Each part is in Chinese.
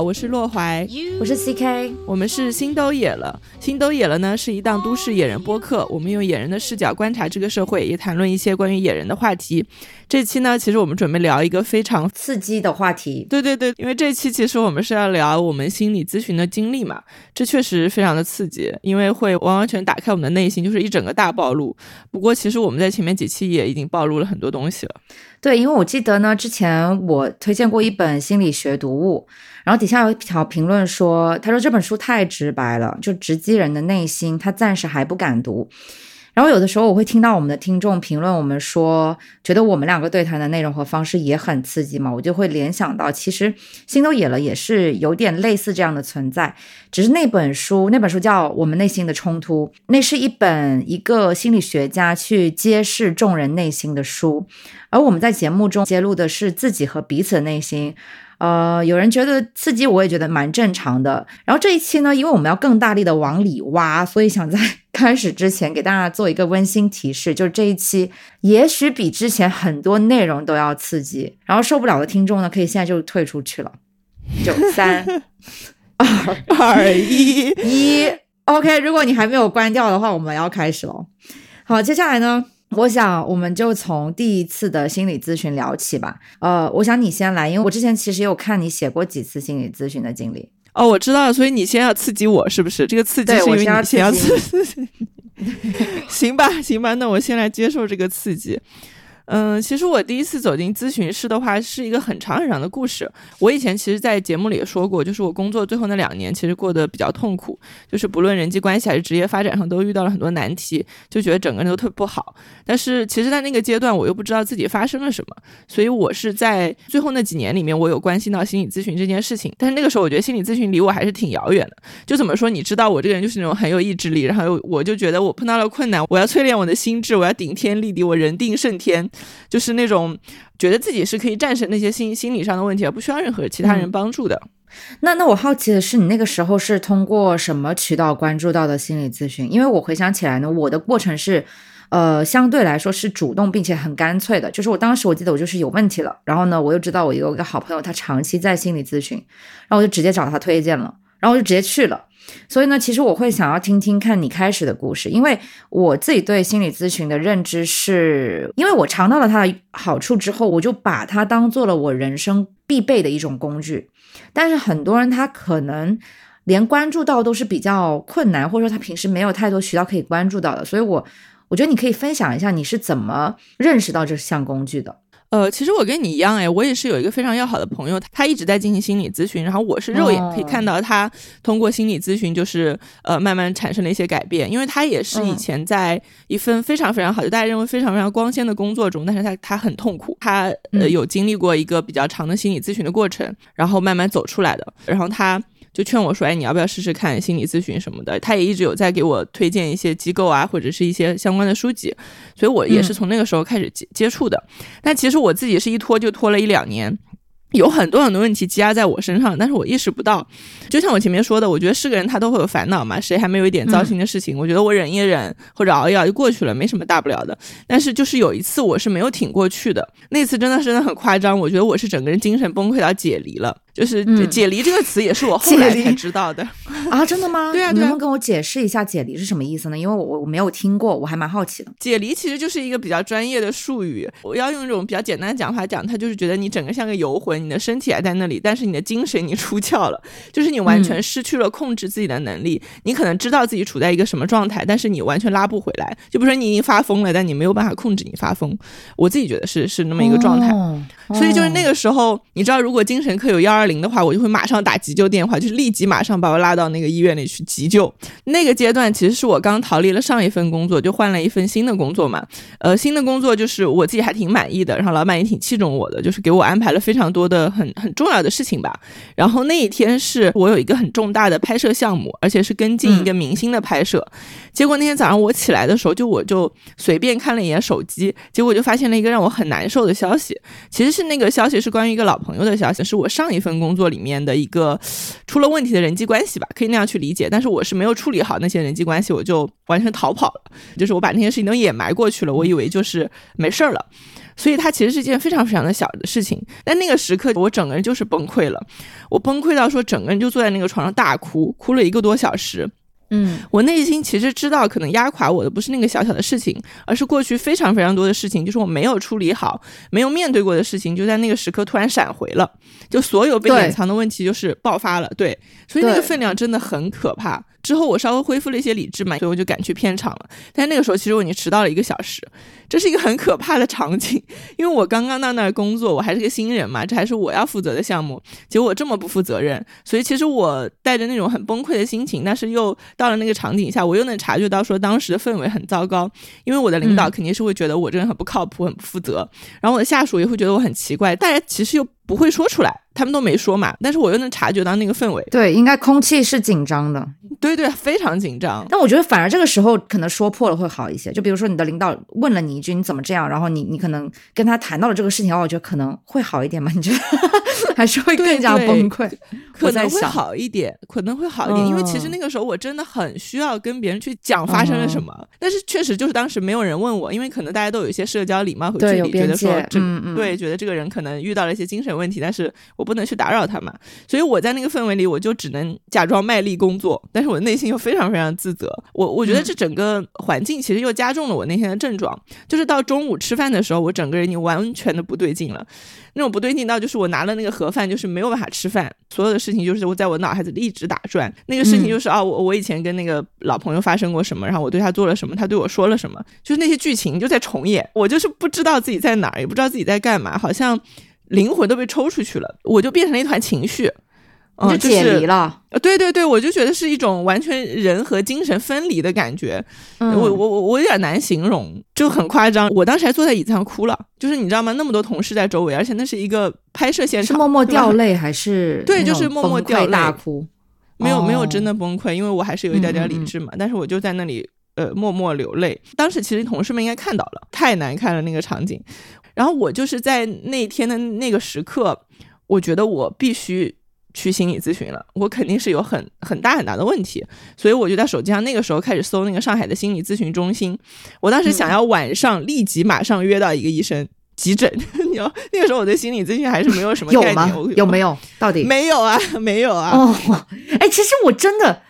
好，我是洛怀，我是 CK，我们是星都野了。星都野了呢是一档都市野人播客，我们用野人的视角观察这个社会，也谈论一些关于野人的话题。这期呢，其实我们准备聊一个非常刺激的话题。对对对，因为这期其实我们是要聊我们心理咨询的经历嘛，这确实非常的刺激，因为会完完全打开我们的内心，就是一整个大暴露。不过其实我们在前面几期也已经暴露了很多东西了。对，因为我记得呢，之前我推荐过一本心理学读物，然后底下有一条评论说，他说这本书太直白了，就直击人的内心，他暂时还不敢读。然后有的时候我会听到我们的听众评论我们说，觉得我们两个对谈的内容和方式也很刺激嘛，我就会联想到，其实心都野了也是有点类似这样的存在，只是那本书那本书叫《我们内心的冲突》，那是一本一个心理学家去揭示众人内心的书，而我们在节目中揭露的是自己和彼此的内心。呃，有人觉得刺激，我也觉得蛮正常的。然后这一期呢，因为我们要更大力的往里挖，所以想在开始之前给大家做一个温馨提示，就是这一期也许比之前很多内容都要刺激。然后受不了的听众呢，可以现在就退出去了。九三二二一 一，OK。如果你还没有关掉的话，我们要开始了。好，接下来呢？我想，我们就从第一次的心理咨询聊起吧。呃，我想你先来，因为我之前其实有看你写过几次心理咨询的经历。哦，我知道了，所以你先要刺激我，是不是？这个刺激是因为你先要刺激。行吧，行吧，那我先来接受这个刺激。嗯，其实我第一次走进咨询室的话，是一个很长很长的故事。我以前其实，在节目里也说过，就是我工作最后那两年，其实过得比较痛苦，就是不论人际关系还是职业发展上，都遇到了很多难题，就觉得整个人都特别不好。但是，其实，在那个阶段，我又不知道自己发生了什么，所以我是在最后那几年里面，我有关心到心理咨询这件事情。但是那个时候，我觉得心理咨询离我还是挺遥远的。就怎么说，你知道，我这个人就是那种很有意志力，然后我就觉得我碰到了困难，我要淬炼我的心智，我要顶天立地，我人定胜天。就是那种觉得自己是可以战胜那些心心理上的问题，而不需要任何其他人帮助的。那那我好奇的是，你那个时候是通过什么渠道关注到的心理咨询？因为我回想起来呢，我的过程是，呃，相对来说是主动并且很干脆的。就是我当时我记得我就是有问题了，然后呢，我又知道我有一个好朋友他长期在心理咨询，然后我就直接找他推荐了，然后我就直接去了。所以呢，其实我会想要听听看你开始的故事，因为我自己对心理咨询的认知是，因为我尝到了它的好处之后，我就把它当做了我人生必备的一种工具。但是很多人他可能连关注到都是比较困难，或者说他平时没有太多渠道可以关注到的。所以我我觉得你可以分享一下你是怎么认识到这项工具的。呃，其实我跟你一样，哎，我也是有一个非常要好的朋友，他一直在进行心理咨询，然后我是肉眼可以看到他通过心理咨询，就是呃慢慢产生了一些改变，因为他也是以前在一份非常非常好，就大家认为非常非常光鲜的工作中，但是他他很痛苦，他呃有经历过一个比较长的心理咨询的过程，然后慢慢走出来的，然后他。就劝我说：“哎，你要不要试试看心理咨询什么的？”他也一直有在给我推荐一些机构啊，或者是一些相关的书籍，所以我也是从那个时候开始接接触的。但其实我自己是一拖就拖了一两年。有很多很多问题积压在我身上，但是我意识不到。就像我前面说的，我觉得是个人他都会有烦恼嘛，谁还没有一点糟心的事情？我觉得我忍一忍或者熬一熬就过去了，没什么大不了的。但是就是有一次我是没有挺过去的，那次真的真的很夸张，我觉得我是整个人精神崩溃到解离了。就是解离这个词也是我后来才知道的啊，真的吗？对啊，你能跟我解释一下解离是什么意思呢？因为我我没有听过，我还蛮好奇的。解离其实就是一个比较专业的术语，我要用一种比较简单的讲法讲，它就是觉得你整个像个游魂，你的身体还在那里，但是你的精神你出窍了，就是你完全失去了控制自己的能力。你可能知道自己处在一个什么状态，但是你完全拉不回来。就比如说你已经发疯了，但你没有办法控制你发疯。我自己觉得是是那么一个状态。所以就是那个时候，你知道，如果精神科有幺二零的话，我就会马上打急救电话，就是立即马上把我拉到那个医院里去急救。那个阶段其实是我刚逃离了上一份工作，就换了一份新的工作嘛。呃，新的工作就是我自己还挺满意的，然后老板也挺器重我的，就是给我安排了非常多的很很重要的事情吧。然后那一天是我有一个很重大的拍摄项目，而且是跟进一个明星的拍摄。结果那天早上我起来的时候，就我就随便看了一眼手机，结果就发现了一个让我很难受的消息，其实是。那个消息是关于一个老朋友的消息，是我上一份工作里面的一个出了问题的人际关系吧，可以那样去理解。但是我是没有处理好那些人际关系，我就完全逃跑了，就是我把那些事情都掩埋过去了，我以为就是没事儿了。所以它其实是一件非常非常的小的事情。但那个时刻，我整个人就是崩溃了，我崩溃到说整个人就坐在那个床上大哭，哭了一个多小时。嗯，我内心其实知道，可能压垮我的不是那个小小的事情，而是过去非常非常多的事情，就是我没有处理好、没有面对过的事情，就在那个时刻突然闪回了，就所有被隐藏的问题就是爆发了。对，所以那个分量真的很可怕。之后我稍微恢复了一些理智嘛，所以我就赶去片场了。但那个时候其实我已经迟到了一个小时，这是一个很可怕的场景，因为我刚刚到那儿工作，我还是个新人嘛，这还是我要负责的项目，结果我这么不负责任，所以其实我带着那种很崩溃的心情，但是又。到了那个场景下，我又能察觉到说当时的氛围很糟糕，因为我的领导肯定是会觉得我这人很不靠谱、很不负责，然后我的下属也会觉得我很奇怪，大家其实又不会说出来。他们都没说嘛，但是我又能察觉到那个氛围。对，应该空气是紧张的。对对，非常紧张。但我觉得反而这个时候可能说破了会好一些。就比如说你的领导问了你一句你怎么这样，然后你你可能跟他谈到了这个事情，我觉得可能会好一点嘛？你觉得还是会更加崩溃？可能会好一点，可能会好一点，因为其实那个时候我真的很需要跟别人去讲发生了什么。但是确实就是当时没有人问我，因为可能大家都有一些社交礼貌和距离，觉得说这对觉得这个人可能遇到了一些精神问题，但是我不能去打扰他。嘛，所以我在那个氛围里，我就只能假装卖力工作，但是我内心又非常非常自责。我我觉得这整个环境其实又加重了我那天的症状，就是到中午吃饭的时候，我整个人已经完全的不对劲了。那种不对劲到就是我拿了那个盒饭，就是没有办法吃饭，所有的事情就是我在我脑海子里一直打转。那个事情就是啊，我我以前跟那个老朋友发生过什么，然后我对他做了什么，他对我说了什么，就是那些剧情就在重演。我就是不知道自己在哪儿，也不知道自己在干嘛，好像。灵魂都被抽出去了，我就变成了一团情绪，就解离了。对对对，我就觉得是一种完全人和精神分离的感觉。我我我我有点难形容，就很夸张。我当时还坐在椅子上哭了，就是你知道吗？那么多同事在周围，而且那是一个拍摄现场，是默默掉泪还是？对，就是默默掉泪大哭。没有没有真的崩溃，因为我还是有一点点理智嘛。但是我就在那里呃默默流泪。当时其实同事们应该看到了，太难看了那个场景。然后我就是在那天的那个时刻，我觉得我必须去心理咨询了，我肯定是有很很大很大的问题，所以我就在手机上那个时候开始搜那个上海的心理咨询中心。我当时想要晚上立即马上约到一个医生急诊，你要那个时候我对心理咨询还是没有什么概念，有没有？到底没有啊？没有啊？哦，哎，其实我真的，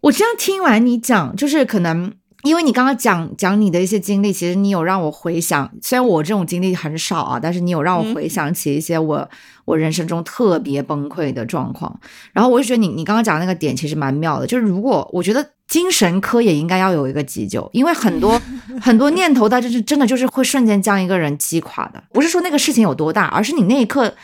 我这样听完你讲，就是可能。因为你刚刚讲讲你的一些经历，其实你有让我回想，虽然我这种经历很少啊，但是你有让我回想起一些我我人生中特别崩溃的状况。然后我就觉得你你刚刚讲那个点其实蛮妙的，就是如果我觉得精神科也应该要有一个急救，因为很多 很多念头，它就是真的就是会瞬间将一个人击垮的。不是说那个事情有多大，而是你那一刻。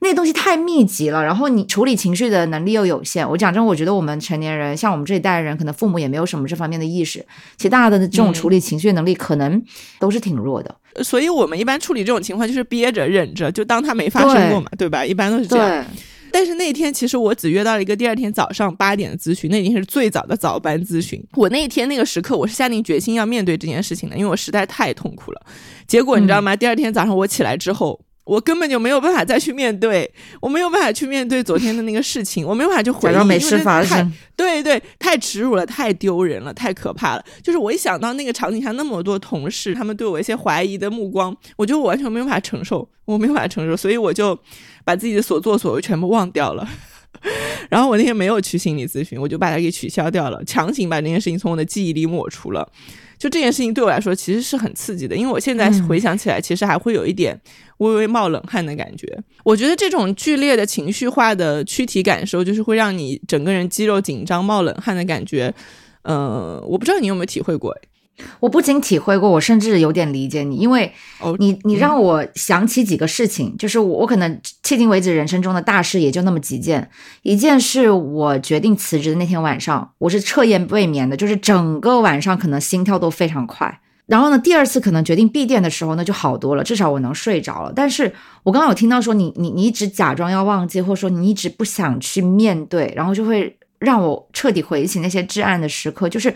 那东西太密集了，然后你处理情绪的能力又有限。我讲真，我觉得我们成年人，像我们这一代人，可能父母也没有什么这方面的意识，其实大家的这种处理情绪能力可能都是挺弱的。所以我们一般处理这种情况就是憋着忍着，就当它没发生过嘛，对吧？一般都是这样。但是那天其实我只约到了一个第二天早上八点的咨询，那已经是最早的早班咨询。我那一天那个时刻，我是下定决心要面对这件事情的，因为我实在太痛苦了。结果你知道吗？第二天早上我起来之后。我根本就没有办法再去面对，我没有办法去面对昨天的那个事情，我没有办法去回忆，没事发生。对对，太耻辱了，太丢人了，太可怕了。就是我一想到那个场景下那么多同事，他们对我一些怀疑的目光，我觉得我完全没有办法承受，我没有办法承受，所以我就把自己的所作所为全部忘掉了。然后我那天没有去心理咨询，我就把它给取消掉了，强行把这件事情从我的记忆里抹除了。就这件事情对我来说其实是很刺激的，因为我现在回想起来，其实还会有一点微微冒冷汗的感觉。我觉得这种剧烈的情绪化的躯体感受，就是会让你整个人肌肉紧张、冒冷汗的感觉。嗯，我不知道你有没有体会过。我不仅体会过，我甚至有点理解你，因为你你让我想起几个事情，就是我我可能迄今为止人生中的大事也就那么几件，一件是我决定辞职的那天晚上，我是彻夜未眠的，就是整个晚上可能心跳都非常快。然后呢，第二次可能决定闭店的时候呢就好多了，至少我能睡着了。但是我刚刚有听到说你你你一直假装要忘记，或者说你一直不想去面对，然后就会让我彻底回忆起那些至暗的时刻，就是。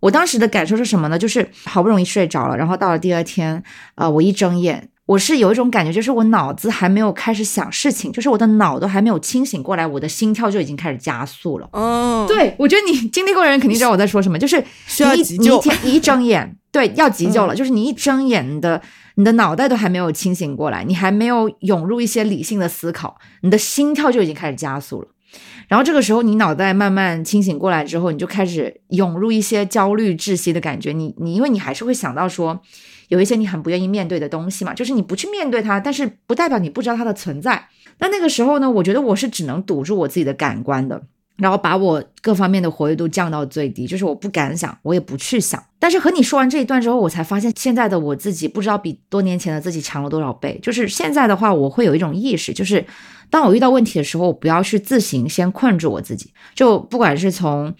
我当时的感受是什么呢？就是好不容易睡着了，然后到了第二天，呃，我一睁眼，我是有一种感觉，就是我脑子还没有开始想事情，就是我的脑都还没有清醒过来，我的心跳就已经开始加速了。哦，对，我觉得你经历过的人肯定知道我在说什么，就是需要急救，你一睁眼，对，要急救了，就是你一睁眼的你的脑袋都还没有清醒过来，你还没有涌入一些理性的思考，你的心跳就已经开始加速了。然后这个时候，你脑袋慢慢清醒过来之后，你就开始涌入一些焦虑窒息的感觉。你你因为你还是会想到说，有一些你很不愿意面对的东西嘛，就是你不去面对它，但是不代表你不知道它的存在。那那个时候呢，我觉得我是只能堵住我自己的感官的。然后把我各方面的活跃度降到最低，就是我不敢想，我也不去想。但是和你说完这一段之后，我才发现现在的我自己不知道比多年前的自己强了多少倍。就是现在的话，我会有一种意识，就是当我遇到问题的时候，我不要去自行先困住我自己，就不管是从。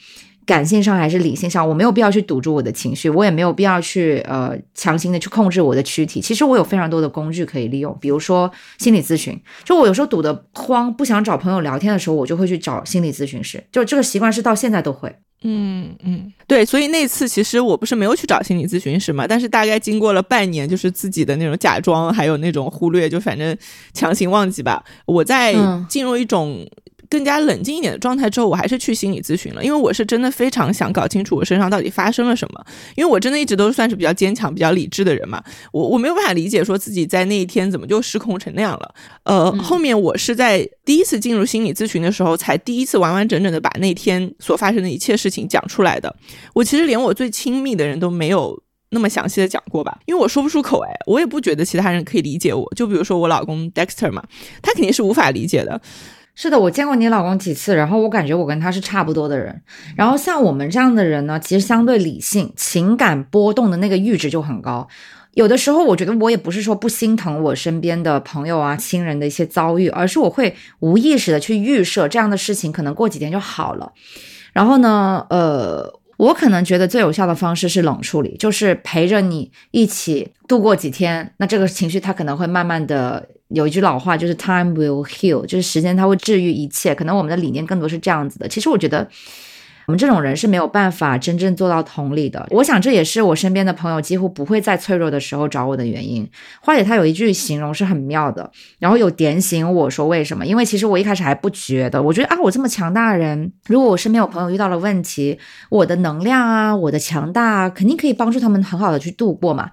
感性上还是理性上，我没有必要去堵住我的情绪，我也没有必要去呃强行的去控制我的躯体。其实我有非常多的工具可以利用，比如说心理咨询。就我有时候堵得慌，不想找朋友聊天的时候，我就会去找心理咨询师。就这个习惯是到现在都会。嗯嗯，对。所以那次其实我不是没有去找心理咨询师嘛，但是大概经过了半年，就是自己的那种假装，还有那种忽略，就反正强行忘记吧。我在进入一种。更加冷静一点的状态之后，我还是去心理咨询了，因为我是真的非常想搞清楚我身上到底发生了什么。因为我真的一直都算是比较坚强、比较理智的人嘛，我我没有办法理解说自己在那一天怎么就失控成那样了。呃，后面我是在第一次进入心理咨询的时候，才第一次完完整整的把那天所发生的一切事情讲出来的。我其实连我最亲密的人都没有那么详细的讲过吧，因为我说不出口哎，我也不觉得其他人可以理解我。就比如说我老公 Dexter 嘛，他肯定是无法理解的。是的，我见过你老公几次，然后我感觉我跟他是差不多的人。然后像我们这样的人呢，其实相对理性，情感波动的那个阈值就很高。有的时候，我觉得我也不是说不心疼我身边的朋友啊、亲人的一些遭遇，而是我会无意识的去预设这样的事情可能过几天就好了。然后呢，呃。我可能觉得最有效的方式是冷处理，就是陪着你一起度过几天。那这个情绪它可能会慢慢的，有一句老话就是 “time will heal”，就是时间它会治愈一切。可能我们的理念更多是这样子的。其实我觉得。我们这种人是没有办法真正做到同理的。我想这也是我身边的朋友几乎不会在脆弱的时候找我的原因。花姐她有一句形容是很妙的，然后有点醒我说为什么？因为其实我一开始还不觉得，我觉得啊，我这么强大的人，如果我身边有朋友遇到了问题，我的能量啊，我的强大啊肯定可以帮助他们很好的去度过嘛。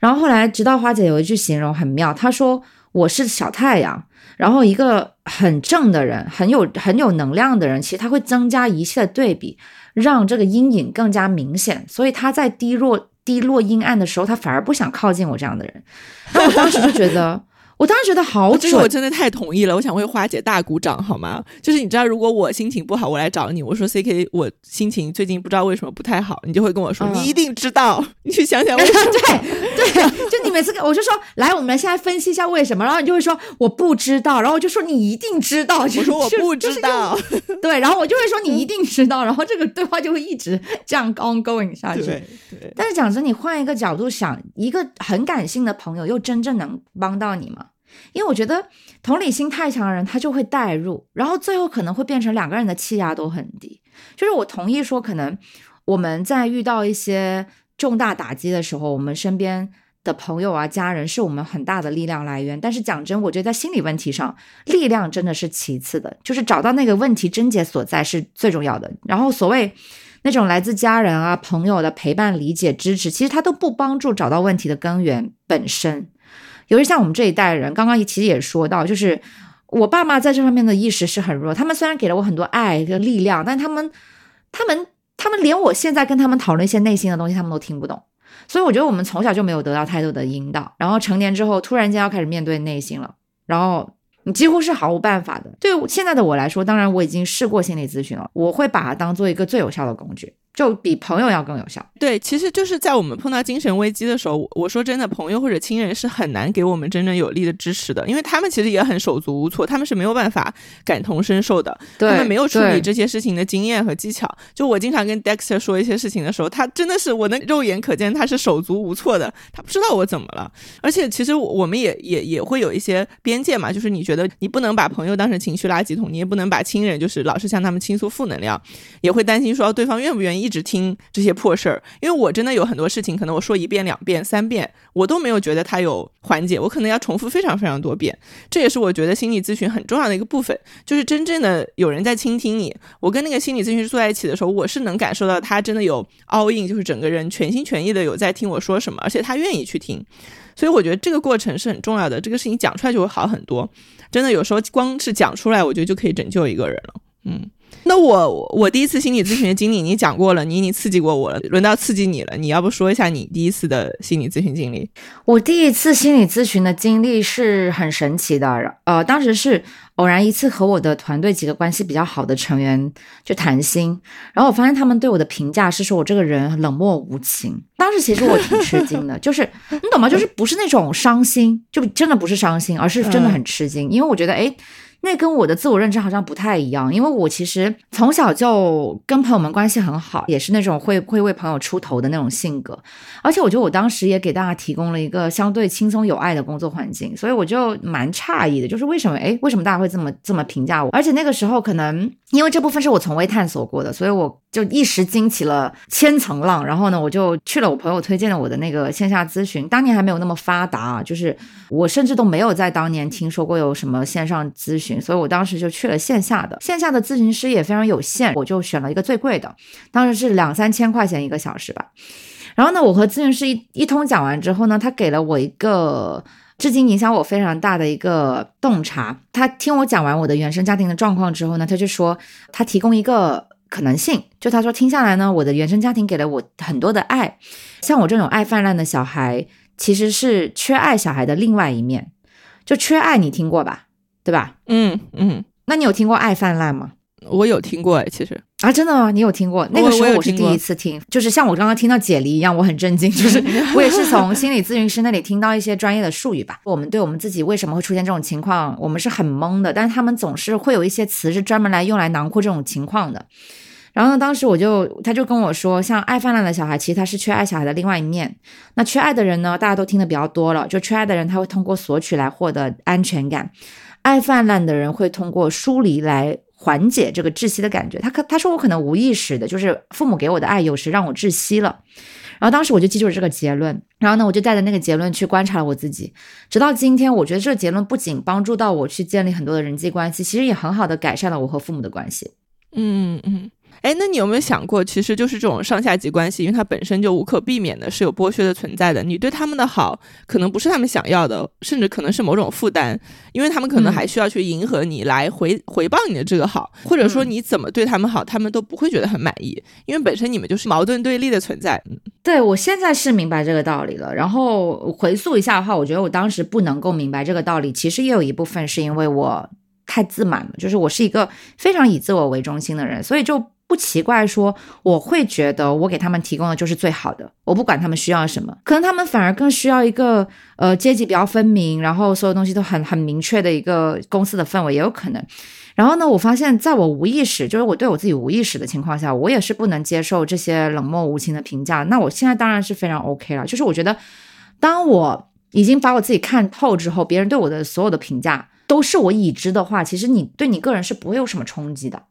然后后来直到花姐有一句形容很妙，她说我是小太阳。然后一个很正的人，很有很有能量的人，其实他会增加一切的对比，让这个阴影更加明显。所以他在低落、低落、阴暗的时候，他反而不想靠近我这样的人。那我当时就觉得。我当时觉得好准，我真的太同意了。我想为花姐大鼓掌好吗？就是你知道，如果我心情不好，我来找你，我说 C K，我心情最近不知道为什么不太好，你就会跟我说，你一定知道，你去想想为什么。对对，就你每次我就说，来，我们现在分析一下为什么，然后你就会说我不知道，然后我就说你一定知道，我说我不知道，对，然后我就会说你一定知道，然后这个对话就会一直这样 ongoing 下去。对，但是讲真，你换一个角度想，一个很感性的朋友，又真正能帮到你吗？因为我觉得同理心太强的人，他就会代入，然后最后可能会变成两个人的气压都很低。就是我同意说，可能我们在遇到一些重大打击的时候，我们身边的朋友啊、家人是我们很大的力量来源。但是讲真，我觉得在心理问题上，力量真的是其次的，就是找到那个问题症结所在是最重要的。然后所谓那种来自家人啊、朋友的陪伴、理解、支持，其实他都不帮助找到问题的根源本身。尤其像我们这一代人，刚刚其实也说到，就是我爸妈在这方面的意识是很弱。他们虽然给了我很多爱和力量，但他们、他们、他们连我现在跟他们讨论一些内心的东西，他们都听不懂。所以我觉得我们从小就没有得到太多的引导，然后成年之后突然间要开始面对内心了，然后你几乎是毫无办法的。对现在的我来说，当然我已经试过心理咨询了，我会把它当做一个最有效的工具。就比朋友要更有效。对，其实就是在我们碰到精神危机的时候，我说真的，朋友或者亲人是很难给我们真正有力的支持的，因为他们其实也很手足无措，他们是没有办法感同身受的，他们没有处理这些事情的经验和技巧。就我经常跟 Dexter 说一些事情的时候，他真的是我能肉眼可见他是手足无措的，他不知道我怎么了。而且其实我们也也也会有一些边界嘛，就是你觉得你不能把朋友当成情绪垃圾桶，你也不能把亲人就是老是向他们倾诉负能量，也会担心说对方愿不愿意。一直听这些破事儿，因为我真的有很多事情，可能我说一遍、两遍、三遍，我都没有觉得它有缓解，我可能要重复非常非常多遍。这也是我觉得心理咨询很重要的一个部分，就是真正的有人在倾听你。我跟那个心理咨询师坐在一起的时候，我是能感受到他真的有 all in，就是整个人全心全意的有在听我说什么，而且他愿意去听。所以我觉得这个过程是很重要的，这个事情讲出来就会好很多。真的有时候光是讲出来，我觉得就可以拯救一个人了。嗯。那我我第一次心理咨询的经历你讲过了，你已经刺激过我了，轮到刺激你了。你要不说一下你第一次的心理咨询经历？我第一次心理咨询的经历是很神奇的，呃，当时是偶然一次和我的团队几个关系比较好的成员就谈心，然后我发现他们对我的评价是说我这个人冷漠无情。当时其实我挺吃惊的，就是 你懂吗？就是不是那种伤心，就真的不是伤心，而是真的很吃惊，因为我觉得哎。那跟我的自我认知好像不太一样，因为我其实从小就跟朋友们关系很好，也是那种会会为朋友出头的那种性格，而且我觉得我当时也给大家提供了一个相对轻松有爱的工作环境，所以我就蛮诧异的，就是为什么哎，为什么大家会这么这么评价我？而且那个时候可能因为这部分是我从未探索过的，所以我就一时惊起了千层浪，然后呢，我就去了我朋友推荐的我的那个线下咨询，当年还没有那么发达，就是我甚至都没有在当年听说过有什么线上咨询。所以我当时就去了线下的，线下的咨询师也非常有限，我就选了一个最贵的，当时是两三千块钱一个小时吧。然后呢，我和咨询师一一通讲完之后呢，他给了我一个至今影响我非常大的一个洞察。他听我讲完我的原生家庭的状况之后呢，他就说他提供一个可能性，就他说听下来呢，我的原生家庭给了我很多的爱，像我这种爱泛滥的小孩，其实是缺爱小孩的另外一面，就缺爱，你听过吧？对吧？嗯嗯，那你有听过爱泛滥吗？我有听过哎，其实啊，真的吗？你有听过？那个时候我是第一次听，就是像我刚刚听到解离一样，我很震惊。就是 我也是从心理咨询师那里听到一些专业的术语吧。我们对我们自己为什么会出现这种情况，我们是很懵的。但是他们总是会有一些词是专门来用来囊括这种情况的。然后呢，当时我就他就跟我说，像爱泛滥的小孩，其实他是缺爱小孩的另外一面。那缺爱的人呢，大家都听的比较多了，就缺爱的人他会通过索取来获得安全感。爱泛滥的人会通过疏离来缓解这个窒息的感觉。他可他说我可能无意识的，就是父母给我的爱有时让我窒息了。然后当时我就记住了这个结论。然后呢，我就带着那个结论去观察了我自己。直到今天，我觉得这个结论不仅帮助到我去建立很多的人际关系，其实也很好的改善了我和父母的关系。嗯嗯。哎，那你有没有想过，其实就是这种上下级关系，因为它本身就无可避免的是有剥削的存在的。你对他们的好，可能不是他们想要的，甚至可能是某种负担，因为他们可能还需要去迎合你来回回报你的这个好，或者说你怎么对他们好，他们都不会觉得很满意，因为本身你们就是矛盾对立的存在。对我现在是明白这个道理了。然后回溯一下的话，我觉得我当时不能够明白这个道理，其实也有一部分是因为我太自满了，就是我是一个非常以自我为中心的人，所以就。不奇怪，说我会觉得我给他们提供的就是最好的，我不管他们需要什么，可能他们反而更需要一个呃阶级比较分明，然后所有东西都很很明确的一个公司的氛围，也有可能。然后呢，我发现在我无意识，就是我对我自己无意识的情况下，我也是不能接受这些冷漠无情的评价。那我现在当然是非常 OK 了，就是我觉得，当我已经把我自己看透之后，别人对我的所有的评价都是我已知的话，其实你对你个人是不会有什么冲击的。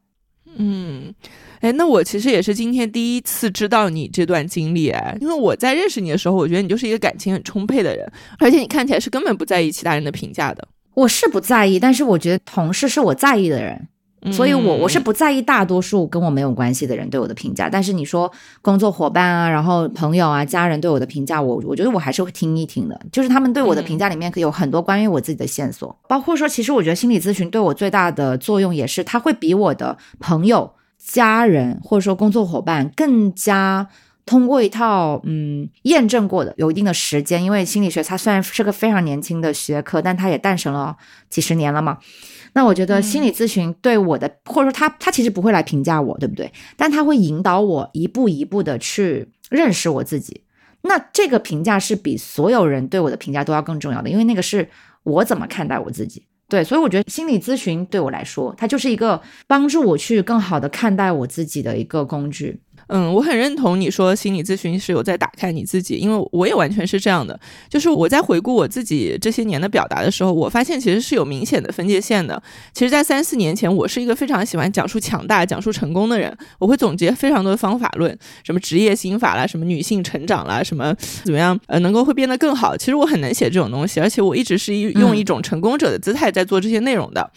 嗯。哎，那我其实也是今天第一次知道你这段经历哎，因为我在认识你的时候，我觉得你就是一个感情很充沛的人，而且你看起来是根本不在意其他人的评价的。我是不在意，但是我觉得同事是我在意的人，所以我我是不在意大多数跟我没有关系的人对我的评价。但是你说工作伙伴啊，然后朋友啊、家人对我的评价，我我觉得我还是会听一听的。就是他们对我的评价里面可有很多关于我自己的线索，包括说，其实我觉得心理咨询对我最大的作用也是，他会比我的朋友。家人或者说工作伙伴更加通过一套嗯验证过的有一定的时间，因为心理学它虽然是个非常年轻的学科，但它也诞生了几十年了嘛。那我觉得心理咨询对我的，或者说他他其实不会来评价我，对不对？但他会引导我一步一步的去认识我自己。那这个评价是比所有人对我的评价都要更重要的，因为那个是我怎么看待我自己。对，所以我觉得心理咨询对我来说，它就是一个帮助我去更好的看待我自己的一个工具。嗯，我很认同你说心理咨询是有在打开你自己，因为我也完全是这样的。就是我在回顾我自己这些年的表达的时候，我发现其实是有明显的分界线的。其实，在三四年前，我是一个非常喜欢讲述强大、讲述成功的人，我会总结非常多的方法论，什么职业心法啦，什么女性成长啦，什么怎么样呃能够会变得更好。其实我很能写这种东西，而且我一直是一用一种成功者的姿态在做这些内容的。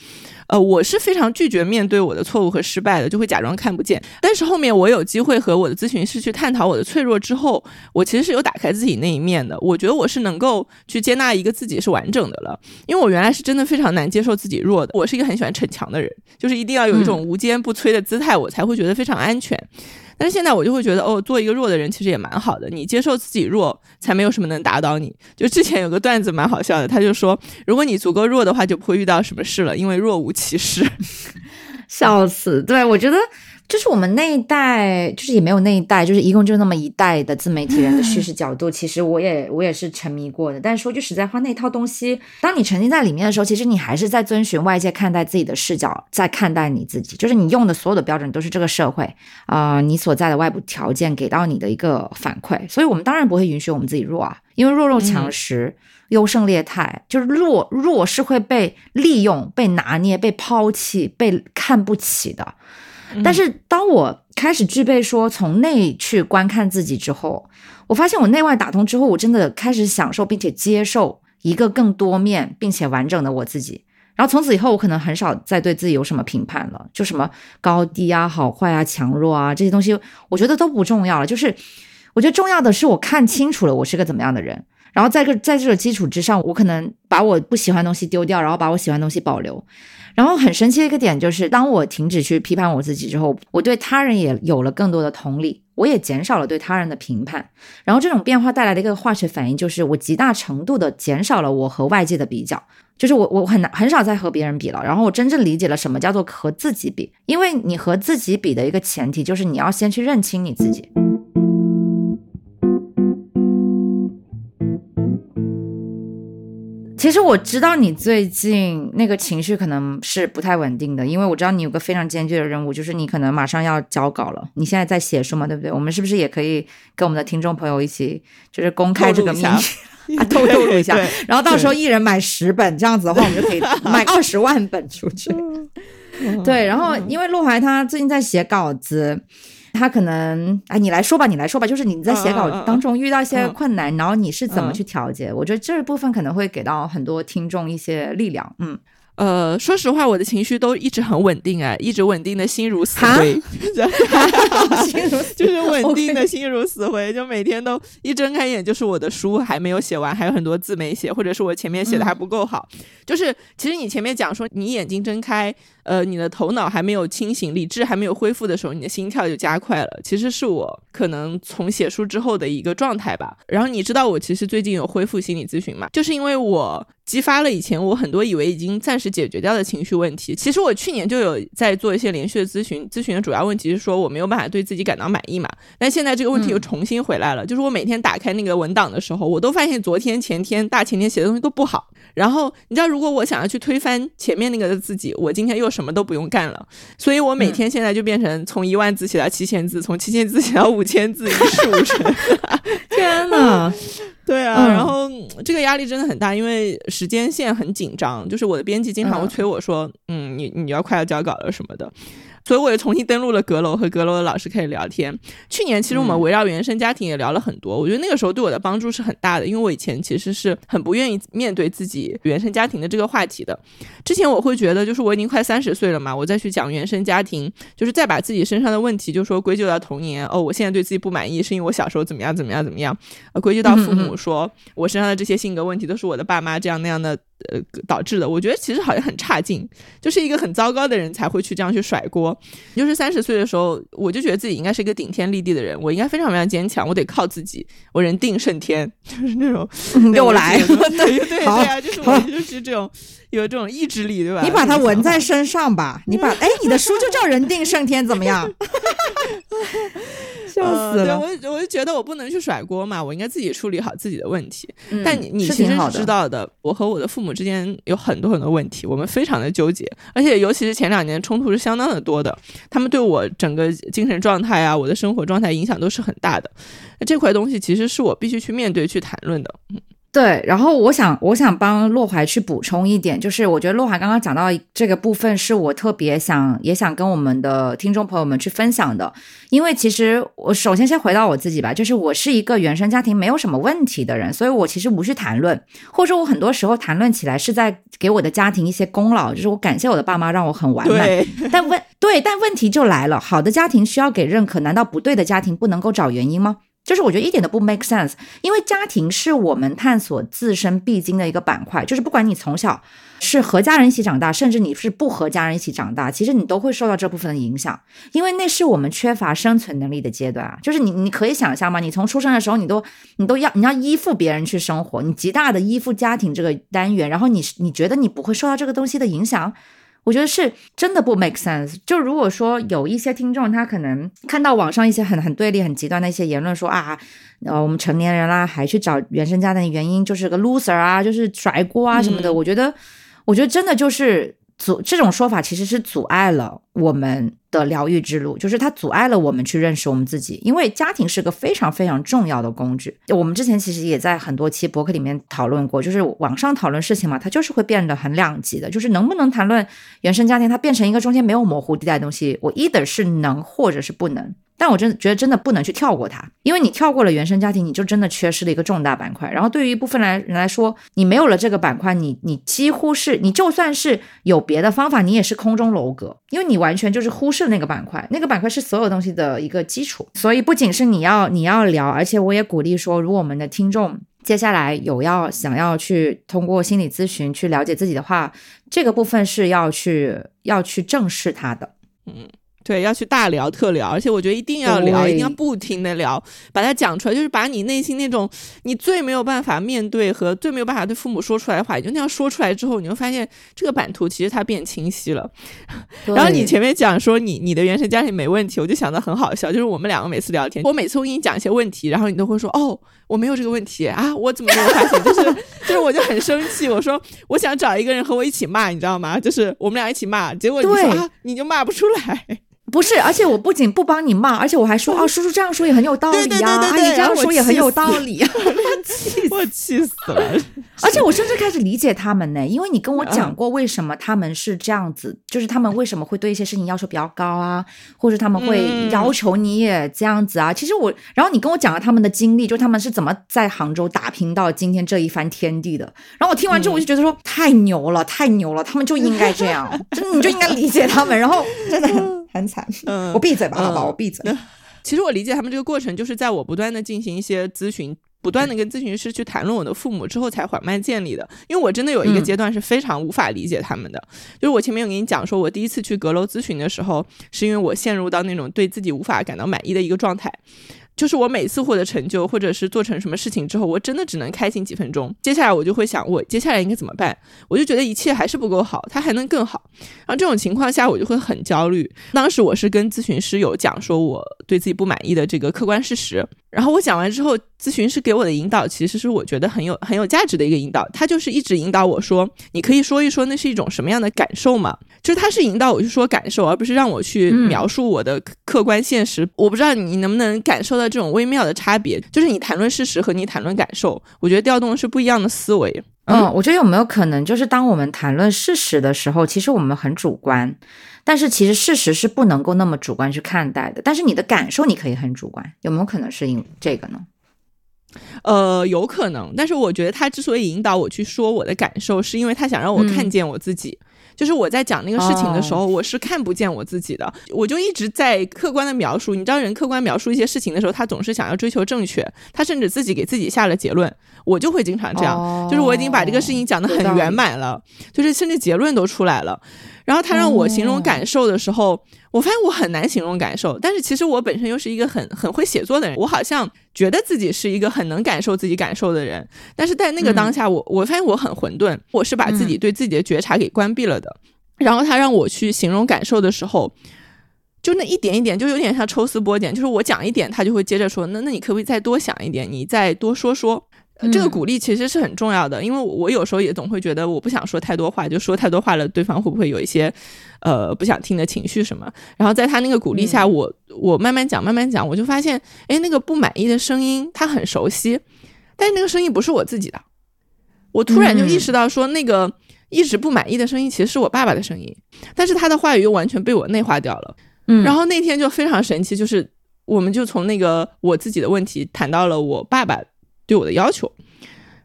呃，我是非常拒绝面对我的错误和失败的，就会假装看不见。但是后面我有机会和我的咨询师去探讨我的脆弱之后，我其实是有打开自己那一面的。我觉得我是能够去接纳一个自己是完整的了，因为我原来是真的非常难接受自己弱的。我是一个很喜欢逞强的人，就是一定要有一种无坚不摧的姿态，我才会觉得非常安全。但是现在我就会觉得，哦，做一个弱的人其实也蛮好的。你接受自己弱，才没有什么能打倒你。就之前有个段子蛮好笑的，他就说，如果你足够弱的话，就不会遇到什么事了，因为若无其事。笑死！对我觉得。就是我们那一代，就是也没有那一代，就是一共就那么一代的自媒体人的叙事角度。其实我也我也是沉迷过的。但是说句实在话，那套东西，当你沉浸在里面的时候，其实你还是在遵循外界看待自己的视角，在看待你自己。就是你用的所有的标准都是这个社会啊，你所在的外部条件给到你的一个反馈。所以我们当然不会允许我们自己弱啊，因为弱肉强食、优胜劣汰，就是弱弱是会被利用、被拿捏、被抛弃、被看不起的。但是当我开始具备说从内去观看自己之后，我发现我内外打通之后，我真的开始享受并且接受一个更多面并且完整的我自己。然后从此以后，我可能很少再对自己有什么评判了，就什么高低啊、好坏啊、强弱啊这些东西，我觉得都不重要了。就是我觉得重要的是我看清楚了我是个怎么样的人，然后在个在这个基础之上，我可能把我不喜欢的东西丢掉，然后把我喜欢的东西保留。然后很神奇的一个点就是，当我停止去批判我自己之后，我对他人也有了更多的同理，我也减少了对他人的评判。然后这种变化带来的一个化学反应就是，我极大程度的减少了我和外界的比较，就是我我很难很少再和别人比了。然后我真正理解了什么叫做和自己比，因为你和自己比的一个前提就是你要先去认清你自己。其实我知道你最近那个情绪可能是不太稳定的，因为我知道你有个非常艰巨的任务，就是你可能马上要交稿了。你现在在写书嘛，对不对？我们是不是也可以跟我们的听众朋友一起，就是公开这个秘密 啊，透露一下。然后到时候一人买十本，这样子的话，我们就可以买 二十万本出去。对，然后因为陆怀他最近在写稿子。他可能，哎，你来说吧，你来说吧，就是你在写稿当中遇到一些困难，然后你是怎么去调节？我觉得这部分可能会给到很多听众一些力量，嗯。呃，说实话，我的情绪都一直很稳定啊，一直稳定的心如死灰 就是稳定的心如死灰，就每天都一睁开眼就是我的书还没有写完，还有很多字没写，或者是我前面写的还不够好。就是其实你前面讲说，你眼睛睁开，呃，你的头脑还没有清醒，理智还没有恢复的时候，你的心跳就加快了。其实是我可能从写书之后的一个状态吧。然后你知道我其实最近有恢复心理咨询嘛？就是因为我。激发了以前我很多以为已经暂时解决掉的情绪问题。其实我去年就有在做一些连续的咨询，咨询的主要问题是说我没有办法对自己感到满意嘛。但现在这个问题又重新回来了，就是我每天打开那个文档的时候，我都发现昨天、前天、大前天写的东西都不好。然后你知道，如果我想要去推翻前面那个的自己，我今天又什么都不用干了。所以我每天现在就变成从一万字写到七千字，从七千字写到五千字，一事无成。天呐！对啊，然后这个压力真的很大，因为时间线很紧张，就是我的编辑经常会催我说，嗯，你你要快要交稿了什么的。所以我也重新登录了阁楼，和阁楼的老师开始聊天。去年其实我们围绕原生家庭也聊了很多，我觉得那个时候对我的帮助是很大的，因为我以前其实是很不愿意面对自己原生家庭的这个话题的。之前我会觉得，就是我已经快三十岁了嘛，我再去讲原生家庭，就是再把自己身上的问题，就说归咎到童年。哦，我现在对自己不满意，是因为我小时候怎么样怎么样怎么样，呃，归咎到父母，说我身上的这些性格问题都是我的爸妈这样那样的。呃，导致的，我觉得其实好像很差劲，就是一个很糟糕的人才会去这样去甩锅。就是三十岁的时候，我就觉得自己应该是一个顶天立地的人，我应该非常非常坚强，我得靠自己，我人定胜天，就是那种又来，对 对对对啊，就是我就是这种有这种意志力，对吧？你把它纹在身上吧，你把哎，你的书就叫人定胜天，怎么样？笑死了。我我就觉得我不能去甩锅嘛，我应该自己处理好自己的问题。嗯但你你其实是知道的，我和我的父母之间有很多很多问题，我们非常的纠结，而且尤其是前两年冲突是相当的多的，他们对我整个精神状态啊，我的生活状态影响都是很大的。那这块东西其实是我必须去面对、去谈论的。对，然后我想，我想帮洛怀去补充一点，就是我觉得洛怀刚刚讲到这个部分，是我特别想也想跟我们的听众朋友们去分享的。因为其实我首先先回到我自己吧，就是我是一个原生家庭没有什么问题的人，所以我其实无需谈论，或者说我很多时候谈论起来是在给我的家庭一些功劳，就是我感谢我的爸妈让我很完美。但问对，但问题就来了，好的家庭需要给认可，难道不对的家庭不能够找原因吗？就是我觉得一点都不 make sense，因为家庭是我们探索自身必经的一个板块，就是不管你从小是和家人一起长大，甚至你是不和家人一起长大，其实你都会受到这部分的影响，因为那是我们缺乏生存能力的阶段啊。就是你你可以想象吗？你从出生的时候，你都你都要你要依附别人去生活，你极大的依附家庭这个单元，然后你你觉得你不会受到这个东西的影响？我觉得是真的不 make sense。就如果说有一些听众，他可能看到网上一些很很对立、很极端的一些言论，说啊，呃，我们成年人啦，还去找原生家庭的原因，就是个 loser 啊，就是甩锅啊什么的。嗯我觉得，我觉得真的就是阻这种说法其实是阻碍了我们的疗愈之路，就是它阻碍了我们去认识我们自己，因为家庭是个非常非常重要的工具。我们之前其实也在很多期博客里面讨论过，就是网上讨论事情嘛，它就是会变得很两极的，就是能不能谈论原生家庭，它变成一个中间没有模糊地带的东西，我 either 是能或者是不能。但我真的觉得真的不能去跳过它，因为你跳过了原生家庭，你就真的缺失了一个重大板块。然后对于一部分来人来说，你没有了这个板块，你你几乎是你就算是有别的方法，你也是空中楼阁，因为你完全就是忽视了那个板块，那个板块是所有东西的一个基础。所以不仅是你要你要聊，而且我也鼓励说，如果我们的听众。接下来有要想要去通过心理咨询去了解自己的话，这个部分是要去要去正视它的。嗯对，要去大聊特聊，而且我觉得一定要聊，一定要不停的聊，把它讲出来，就是把你内心那种你最没有办法面对和最没有办法对父母说出来的话，你就那样说出来之后，你会发现这个版图其实它变清晰了。然后你前面讲说你你的原生家庭没问题，我就想到很好笑，就是我们两个每次聊天，我每次我给你讲一些问题，然后你都会说哦，我没有这个问题啊，我怎么没有发现？就是就是我就很生气，我说我想找一个人和我一起骂，你知道吗？就是我们俩一起骂，结果你说啊，你就骂不出来。不是，而且我不仅不帮你骂，而且我还说啊，叔叔这样说也很有道理呀、阿姨这样说也很有道理呀、我气死了。而且我甚至开始理解他们呢，因为你跟我讲嗯过为什么他们是这样子，就是他们为什么会对一些事情要求比较高啊，或者他们会嗯要求你也这样子啊。其实我，然后你跟我讲了他们的经历，就他们是怎么在杭州打拼到今天这一番天地的。然后我听完之后，我就觉得说、太牛了，太牛了，他们就应该这样，真的你就应该理解他们。然后真的 很很惨，嗯我闭嘴吧，好吧，嗯我闭嘴。其实我理解他们这个过程，就是在我不断的进行一些咨询，不断的跟咨询师去谈论我的父母之后，才缓慢建立的。因为我真的有一个嗯阶段是非常无法理解他们的，就是我前面有跟你讲说，我第一次去阁楼咨询的时候，是因为我陷入到那种对自己无法感到满意的一个状态。就是我每次获得成就，或者是做成什么事情之后，我真的只能开心几分钟。接下来我就会想，我接下来应该怎么办？我就觉得一切还是不够好，它还能更好。然后这种情况下，我就会很焦虑。当时我是跟咨询师有讲说我对自己不满意的这个客观事实，然后我讲完之后，咨询师给我的引导其实是我觉得很有很有价值的一个引导。他就是一直引导我说，你可以说一说那是一种什么样的感受嘛？就是他是引导我去说感受，而不是让我去嗯描述我的客客观现实。我不知道你能不能感受到这种微妙的差别，就是你谈论事实和你谈论感受，我觉得调动的是不一样的思维。嗯，我觉得有没有可能，就是当我们谈论事实的时候，其实我们很主观，但是其实事实是不能够那么主观去看待的。但是你的感受你可以很主观，有没有可能是因这个呢？呃，有可能，但是我觉得他之所以引导我去说我的感受，是因为他想让我看嗯见我自己。就是我在讲那个事情的时候，我是看不见我自己的，我就一直在客观的描述。你知道，人客观描述一些事情的时候，他总是想要追求正确，他甚至自己给自己下了结论。我就会经常这样，哦就是我已经把这个事情讲得很圆满了，就是甚至结论都出来了。然后他让我形容哦感受的时候，我发现我很难形容感受。但是其实我本身又是一个很很会写作的人，我好像觉得自己是一个很能感受自己感受的人。但是在那个当下，我我发现我很混沌，我是把自己对自己的觉察给关闭了的。然后他让我去形容感受的时候，就那一点一点，就有点像抽丝剥茧，就是我讲一点，他就会接着说，那那你可不可以再多想一点？你再多说说。这个鼓励其实是很重要的，因为我有时候也总会觉得我不想说太多话，就说太多话了，对方会不会有一些呃不想听的情绪什么？然后在他那个鼓励下，我我慢慢讲，慢慢讲，我就发现，哎，那个不满意的声音他很熟悉，但是那个声音不是我自己的。我突然就意识到，说那个一直不满意的声音其实是我爸爸的声音，但是他的话语又完全被我内化掉了。嗯，然后那天就非常神奇，就是我们就从那个我自己的问题谈到了我爸爸。对我的要求，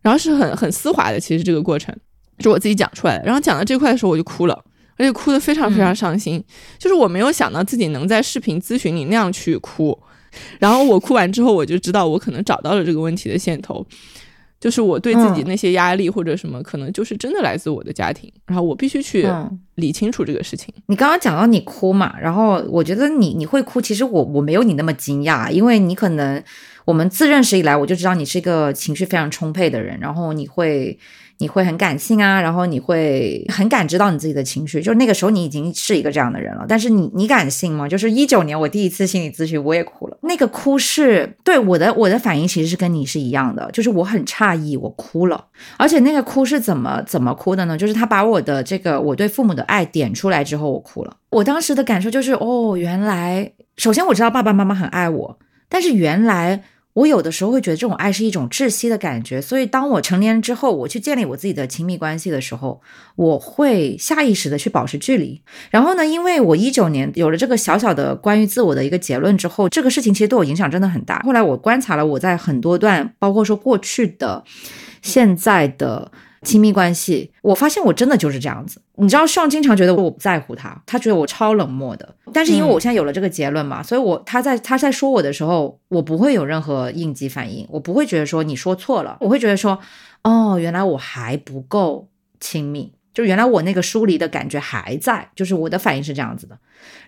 然后是很很丝滑的，其实这个过程是我自己讲出来的。然后讲到这块的时候，我就哭了，而且哭得非常非常伤心。就是我没有想到自己能在视频咨询里那样去哭。然后我哭完之后，我就知道我可能找到了这个问题的线头，就是我对自己那些压力或者什么，可能就是真的来自我的家庭。然后我必须去理清楚这个事情。你刚刚讲到你哭嘛，然后我觉得你你会哭，其实我我没有你那么惊讶，因为你可能。我们自认识以来，我就知道你是一个情绪非常充沛的人，然后你会你会很感性啊，然后你会很感知到你自己的情绪，就那个时候你已经是一个这样的人了。但是你你感性吗？就是一九年我第一次心理咨询，我也哭了。那个哭是对我的我的反应其实是跟你是一样的，就是我很诧异，我哭了。而且那个哭是怎么怎么哭的呢？就是他把我的这个我对父母的爱点出来之后，我哭了。我当时的感受就是哦，原来首先我知道爸爸妈妈很爱我，但是原来。我有的时候会觉得这种爱是一种窒息的感觉，所以当我成年之后，我去建立我自己的亲密关系的时候，我会下意识的去保持距离。然后呢，因为我一九年有了这个小小的关于自我的一个结论之后，这个事情其实对我影响真的很大。后来我观察了我在很多段，包括说过去的、现在的。亲密关系，我发现我真的就是这样子。你知道，上经常觉得我不在乎他，他觉得我超冷漠的。但是因为我现在有了这个结论嘛，所以我他在他在说我的时候，我不会有任何应激反应，我不会觉得说你说错了，我会觉得说，哦，原来我还不够亲密，就原来我那个疏离的感觉还在，就是我的反应是这样子的。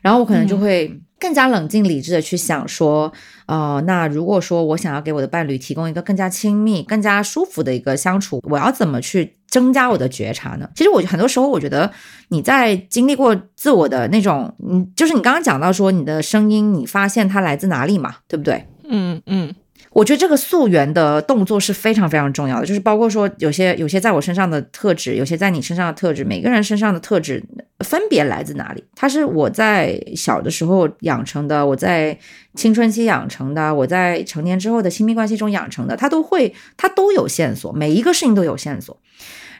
然后我可能就会更加冷静理智的去想说，呃，那如果说我想要给我的伴侣提供一个更加亲密、更加舒服的一个相处，我要怎么去增加我的觉察呢？其实我很多时候我觉得你在经历过自我的那种，嗯，就是你刚刚讲到说你的声音，你发现它来自哪里嘛，对不对？嗯嗯。我觉得这个溯源的动作是非常非常重要的，就是包括说有些有些在我身上的特质，有些在你身上的特质，每个人身上的特质分别来自哪里？它是我在小的时候养成的，我在青春期养成的，我在成年之后的亲密关系中养成的，它都会，它都有线索，每一个事情都有线索。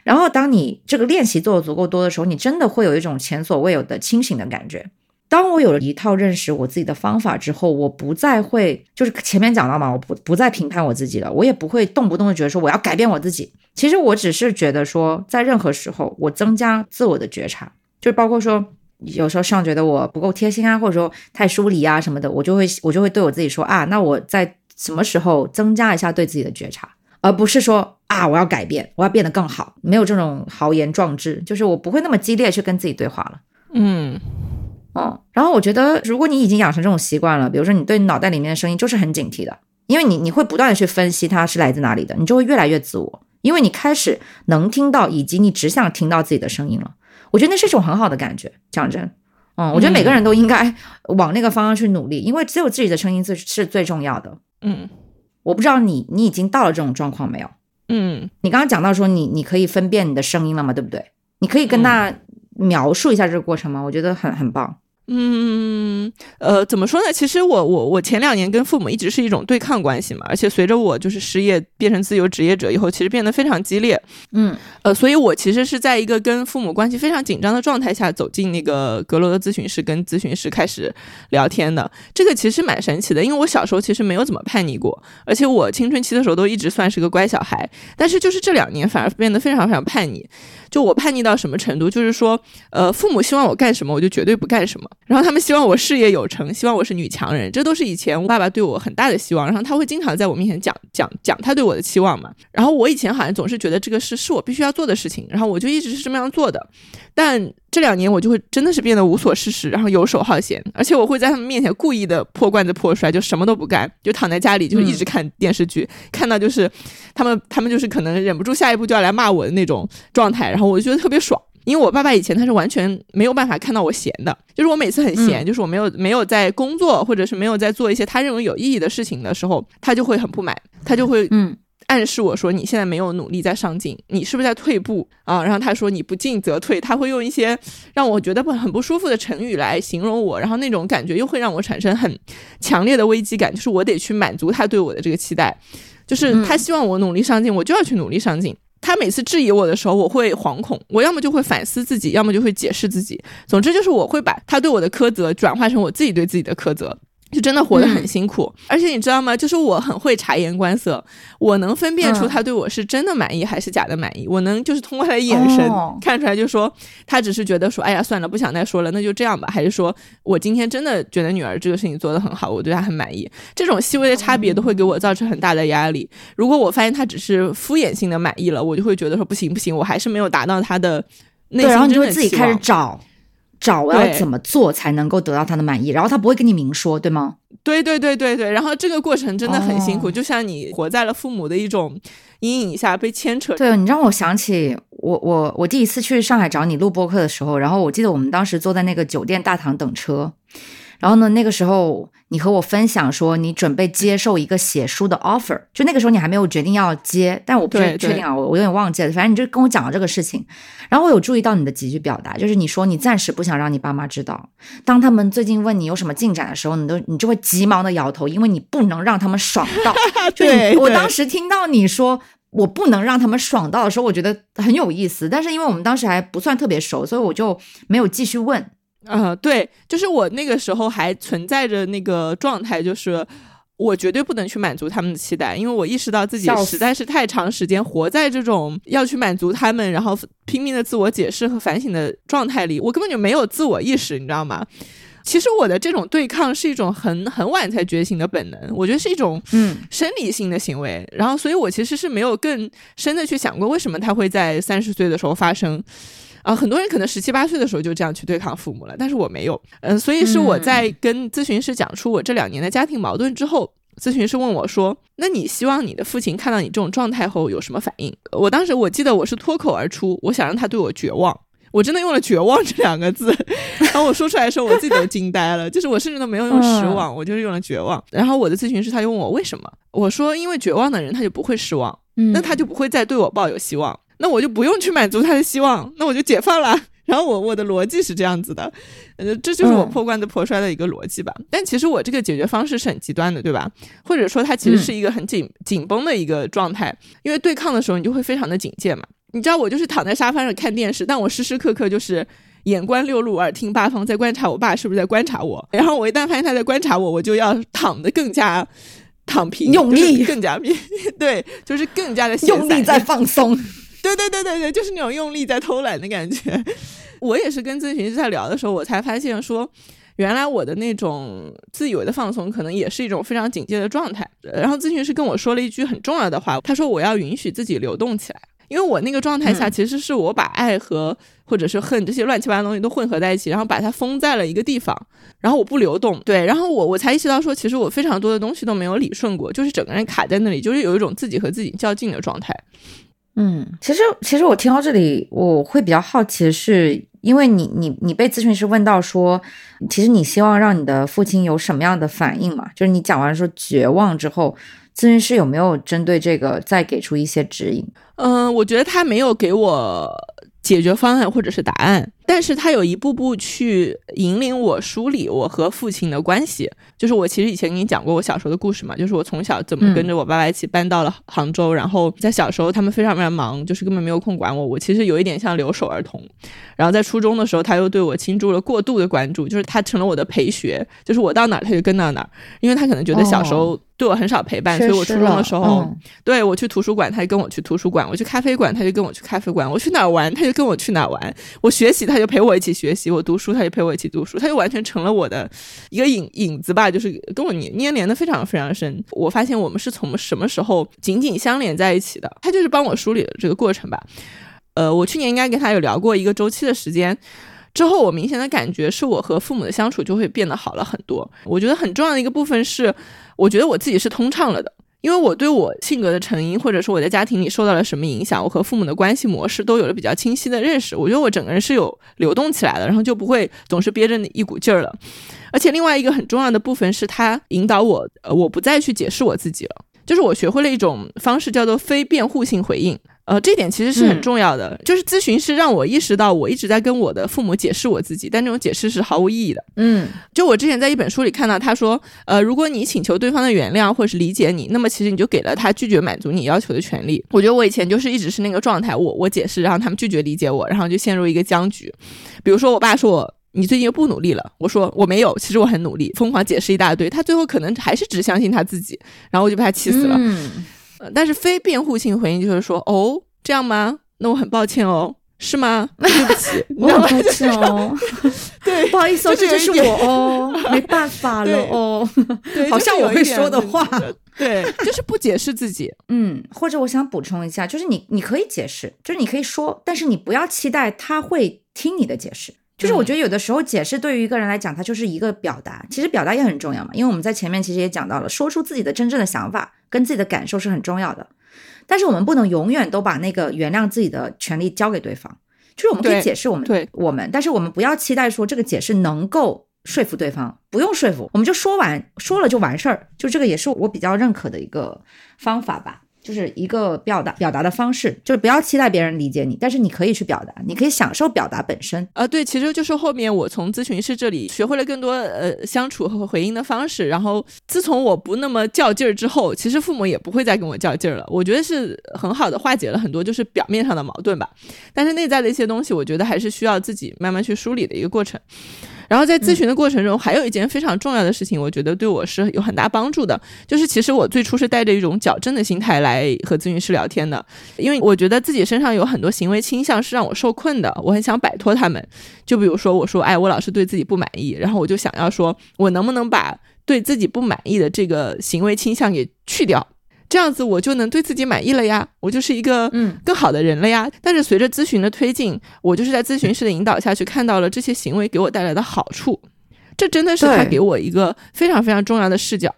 然后当你这个练习做的足够多的时候，你真的会有一种前所未有的清醒的感觉。当我有了一套认识我自己的方法之后，我不再会就是前面讲到嘛，我不不再评判我自己了，我也不会动不动的觉得说我要改变我自己。其实我只是觉得说，在任何时候，我增加自我的觉察，就包括说有时候上觉得我不够贴心啊，或者说太疏离啊什么的，我就会我就会对我自己说啊，那我在什么时候增加一下对自己的觉察，而不是说啊我要改变，我要变得更好，没有这种豪言壮志，就是我不会那么激烈去跟自己对话了。嗯。哦，然后我觉得，如果你已经养成这种习惯了，比如说你对脑袋里面的声音就是很警惕的，因为你你会不断的去分析它是来自哪里的，你就会越来越自我，因为你开始能听到，以及你只想听到自己的声音了。我觉得那是一种很好的感觉，讲真，嗯，我觉得每个人都应该往那个方向去努力，因为只有自己的声音最是最重要的。嗯，我不知道你你已经到了这种状况没有？嗯，你刚刚讲到说你你可以分辨你的声音了吗？对不对？你可以跟大家描述一下这个过程吗？我觉得很很棒。嗯，呃，怎么说呢？其实我我我前两年跟父母一直是一种对抗关系嘛，而且随着我就是失业变成自由职业者以后，其实变得非常激烈。嗯，呃，所以我其实是在一个跟父母关系非常紧张的状态下走进那个阁楼的咨询室，跟咨询师开始聊天的。这个其实蛮神奇的，因为我小时候其实没有怎么叛逆过，而且我青春期的时候都一直算是个乖小孩，但是就是这两年反而变得非常非常叛逆。就我叛逆到什么程度？就是说，呃，父母希望我干什么，我就绝对不干什么。然后他们希望我事业有成，希望我是女强人，这都是以前我爸爸对我很大的希望。然后他会经常在我面前讲讲讲他对我的期望嘛。然后我以前好像总是觉得这个事是我必须要做的事情，然后我就一直是这么样做的。但这两年我就会真的是变得无所事事，然后游手好闲，而且我会在他们面前故意的破罐子破摔，就什么都不干，就躺在家里，就一直看电视剧，看到就是他们他们就是可能忍不住下一步就要来骂我的那种状态，然后我就觉得特别爽。因为我爸爸以前他是完全没有办法看到我闲的，就是我每次很闲，就是我没有没有在工作或者是没有在做一些他认为有意义的事情的时候，他就会很不满，他就会嗯。暗示我说你现在没有努力在上进，你是不是在退步啊？然后他说你不进则退，他会用一些让我觉得不很不舒服的成语来形容我，然后那种感觉又会让我产生很强烈的危机感，就是我得去满足他对我的这个期待，就是他希望我努力上进，我就要去努力上进。他每次质疑我的时候，我会惶恐，我要么就会反思自己，要么就会解释自己。总之就是我会把他对我的苛责转化成我自己对自己的苛责。就真的活得很辛苦，而且你知道吗？就是我很会察言观色，我能分辨出他对我是真的满意还是假的满意。我能就是通过他的眼神看出来，就说他只是觉得说，哎呀，算了，不想再说了，那就这样吧。还是说我今天真的觉得女儿这个事情做得很好，我对她很满意。这种细微的差别都会给我造成很大的压力。如果我发现他只是敷衍性的满意了，我就会觉得说不行不行，我还是没有达到他的内心然后你就会自己开始找。找我要怎么做才能够得到他的满意，然后他不会跟你明说，对吗？对对对对对，然后这个过程真的很辛苦，就像你活在了父母的一种阴影下被牵扯。对你让我想起我我我第一次去上海找你录播客的时候，然后我记得我们当时坐在那个酒店大堂等车。然后呢？那个时候你和我分享说你准备接受一个写书的 offer，就那个时候你还没有决定要接，但我不是确定啊，我我有点忘记了。反正你就跟我讲了这个事情。然后我有注意到你的几句表达，就是你说你暂时不想让你爸妈知道，当他们最近问你有什么进展的时候，你都你就会急忙的摇头，因为你不能让他们爽到。对，我当时听到你说我不能让他们爽到的时候，我觉得很有意思。但是因为我们当时还不算特别熟，所以我就没有继续问。嗯，对，就是我那个时候还存在着那个状态，就是我绝对不能去满足他们的期待，因为我意识到自己实在是太长时间活在这种要去满足他们，然后拼命的自我解释和反省的状态里，我根本就没有自我意识，你知道吗？其实我的这种对抗是一种很很晚才觉醒的本能，我觉得是一种嗯生理性的行为，然后所以我其实是没有更深的去想过为什么他会在三十岁的时候发生。啊，很多人可能十七八岁的时候就这样去对抗父母了，但是我没有。嗯，所以是我在跟咨询师讲出我这两年的家庭矛盾之后，咨询师问我说：“那你希望你的父亲看到你这种状态后有什么反应？”我当时我记得我是脱口而出，我想让他对我绝望。我真的用了“绝望”这两个字，然后我说出来的时候，我自己都惊呆了。就是我甚至都没有用失望，我就是用了绝望。然后我的咨询师他就问我为什么，我说因为绝望的人他就不会失望，那他就不会再对我抱有希望。那我就不用去满足他的希望，那我就解放了。然后我我的逻辑是这样子的，呃，这就是我破罐子破摔的一个逻辑吧。但其实我这个解决方式是很极端的，对吧？或者说它其实是一个很紧紧绷的一个状态，因为对抗的时候你就会非常的警戒嘛。你知道我就是躺在沙发上看电视，但我时时刻刻就是眼观六路，耳听八方，在观察我爸是不是在观察我。然后我一旦发现他在观察我，我就要躺得更加躺平，用力更加平，对，就是更加的用力在放松。对对对对对，就是那种用力在偷懒的感觉。我也是跟咨询师在聊的时候，我才发现说，原来我的那种自以为的放松，可能也是一种非常警戒的状态。然后咨询师跟我说了一句很重要的话，他说我要允许自己流动起来，因为我那个状态下，其实是我把爱和或者是恨这些乱七八糟东西都混合在一起，然后把它封在了一个地方，然后我不流动。对，然后我我才意识到说，其实我非常多的东西都没有理顺过，就是整个人卡在那里，就是有一种自己和自己较劲的状态。嗯，其实其实我听到这里，我会比较好奇的是，因为你你你被咨询师问到说，其实你希望让你的父亲有什么样的反应嘛？就是你讲完说绝望之后，咨询师有没有针对这个再给出一些指引？嗯，我觉得他没有给我解决方案或者是答案。但是他有一步步去引领我梳理我和父亲的关系，就是我其实以前跟你讲过我小时候的故事嘛，就是我从小怎么跟着我爸爸一起搬到了杭州，然后在小时候他们非常非常忙，就是根本没有空管我，我其实有一点像留守儿童。然后在初中的时候，他又对我倾注了过度的关注，就是他成了我的陪学，就是我到哪儿他就跟到哪儿，因为他可能觉得小时候对我很少陪伴，所以我初中的时候，对我去图书馆他就跟我去图书馆，我去咖啡馆他就跟我去咖啡馆，我去哪儿玩他就跟我去哪儿玩，我学习他就。就陪我一起学习，我读书，他就陪我一起读书，他就完全成了我的一个影影子吧，就是跟我粘粘连的非常非常深。我发现我们是从什么时候紧紧相连在一起的？他就是帮我梳理了这个过程吧。呃，我去年应该跟他有聊过一个周期的时间，之后我明显的感觉是我和父母的相处就会变得好了很多。我觉得很重要的一个部分是，我觉得我自己是通畅了的。因为我对我性格的成因，或者说我在家庭里受到了什么影响，我和父母的关系模式都有了比较清晰的认识。我觉得我整个人是有流动起来的，然后就不会总是憋着一股劲儿了。而且另外一个很重要的部分是，他引导我，呃，我不再去解释我自己了，就是我学会了一种方式，叫做非辩护性回应。呃，这点其实是很重要的。就是咨询师让我意识到，我一直在跟我的父母解释我自己，但这种解释是毫无意义的。嗯，就我之前在一本书里看到，他说，呃，如果你请求对方的原谅或是理解你，那么其实你就给了他拒绝满足你要求的权利。我觉得我以前就是一直是那个状态，我我解释，然后他们拒绝理解我，然后就陷入一个僵局。比如说，我爸说我你最近又不努力了，我说我没有，其实我很努力，疯狂解释一大堆，他最后可能还是只相信他自己，然后我就被他气死了。嗯，但是非辩护性回应就是说，哦。这样吗？那我很抱歉哦，是吗？对不起，我很抱歉哦。对，不好意思哦，这就是我哦，没办法了哦。对，好像我会说的话。对，就是不解释自己。嗯，或者我想补充一下，就是你你可以解释，就是你可以说，但是你不要期待他会听你的解释。就是我觉得有的时候解释对于一个人来讲，他就是一个表达，其实表达也很重要嘛。因为我们在前面其实也讲到了，说出自己的真正的想法跟自己的感受是很重要的。但是我们不能永远都把那个原谅自己的权利交给对方，就是我们可以解释我们对我们，但是我们不要期待说这个解释能够说服对方，不用说服，我们就说完说了就完事儿，就这个也是我比较认可的一个方法吧。就是一个表达表达的方式，就是不要期待别人理解你，但是你可以去表达，你可以享受表达本身。呃，对，其实就是后面我从咨询师这里学会了更多呃相处和回应的方式，然后自从我不那么较劲儿之后，其实父母也不会再跟我较劲儿了。我觉得是很好的化解了很多就是表面上的矛盾吧，但是内在的一些东西，我觉得还是需要自己慢慢去梳理的一个过程。然后在咨询的过程中，还有一件非常重要的事情，我觉得对我是有很大帮助的，就是其实我最初是带着一种矫正的心态来和咨询师聊天的，因为我觉得自己身上有很多行为倾向是让我受困的，我很想摆脱他们。就比如说，我说，哎，我老是对自己不满意，然后我就想要说，我能不能把对自己不满意的这个行为倾向给去掉？这样子我就能对自己满意了呀，我就是一个嗯更好的人了呀。但是随着咨询的推进，我就是在咨询师的引导下去看到了这些行为给我带来的好处，这真的是他给我一个非常非常重要的视角。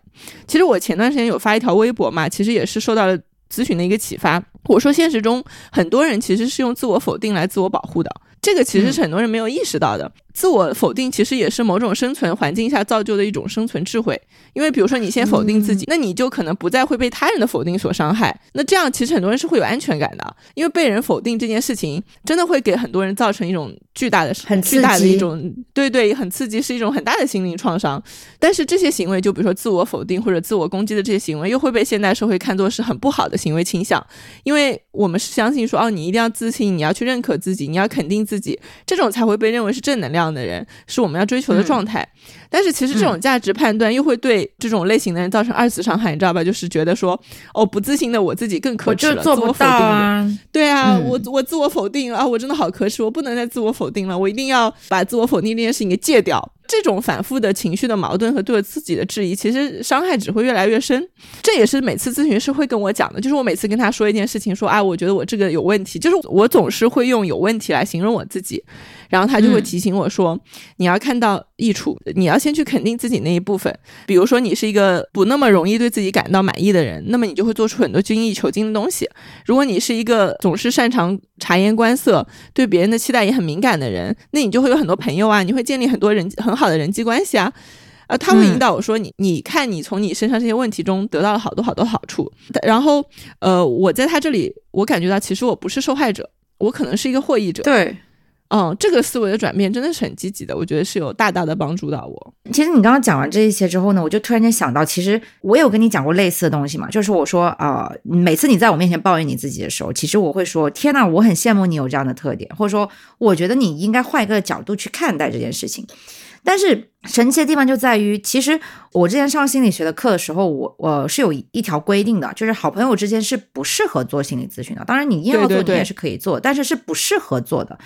其实我前段时间有发一条微博嘛，其实也是受到了咨询的一个启发。我说现实中很多人其实是用自我否定来自我保护的，这个其实是很多人没有意识到的。自我否定其实也是某种生存环境下造就的一种生存智慧。因为比如说你先否定自己，那你就可能不再会被他人的否定所伤害。那这样其实很多人是会有安全感的，因为被人否定这件事情真的会给很多人造成一种巨大的、很巨大的一种对对很刺激，是一种很大的心灵创伤。但是这些行为，就比如说自我否定或者自我攻击的这些行为，又会被现代社会看作是很不好的行为倾向，因为我们是相信说哦，你一定要自信，你要去认可自己，你要肯定自己，这种才会被认为是正能量的人，是我们要追求的状态。但是其实这种价值判断又会对这种类型的人造成二次伤害，你知道吧？就是觉得说，哦，不自信的我自己更可耻了，做不到啊。对啊，我我自我否定啊，我真的好可耻，我不能再自我否定了，我一定要把自我否定这件事情给戒掉。这种反复的情绪的矛盾和对自己的质疑，其实伤害只会越来越深。这也是每次咨询师会跟我讲的，就是我每次跟他说一件事情，说啊，我觉得我这个有问题，就是我总是会用有问题来形容我自己，然后他就会提醒我说，你要看到益处，你要先去肯定自己那一部分。比如说，你是一个不那么容易对自己感到满意的人，那么你就会做出很多精益求精的东西。如果你是一个总是擅长察言观色，对别人的期待也很敏感的人，那你就会有很多朋友啊，你会建立很多人很。好的人际关系啊，呃，他会引导我说你，你看你从你身上这些问题中得到了好多好多好处，然后呃，我在他这里，我感觉到其实我不是受害者，我可能是一个获益者。对，哦，这个思维的转变真的是很积极的，我觉得是有大大的帮助到我。其实你刚刚讲完这一些之后呢，我就突然间想到，其实我有跟你讲过类似的东西嘛，就是我说啊，每次你在我面前抱怨你自己的时候，其实我会说，天呐，我很羡慕你有这样的特点，或者说，我觉得你应该换一个角度去看待这件事情。但是神奇的地方就在于，其实我之前上心理学的课的时候，我我是有一条规定的，就是好朋友之间是不适合做心理咨询的。当然你硬要做，你也是可以做，但是是不适合做的。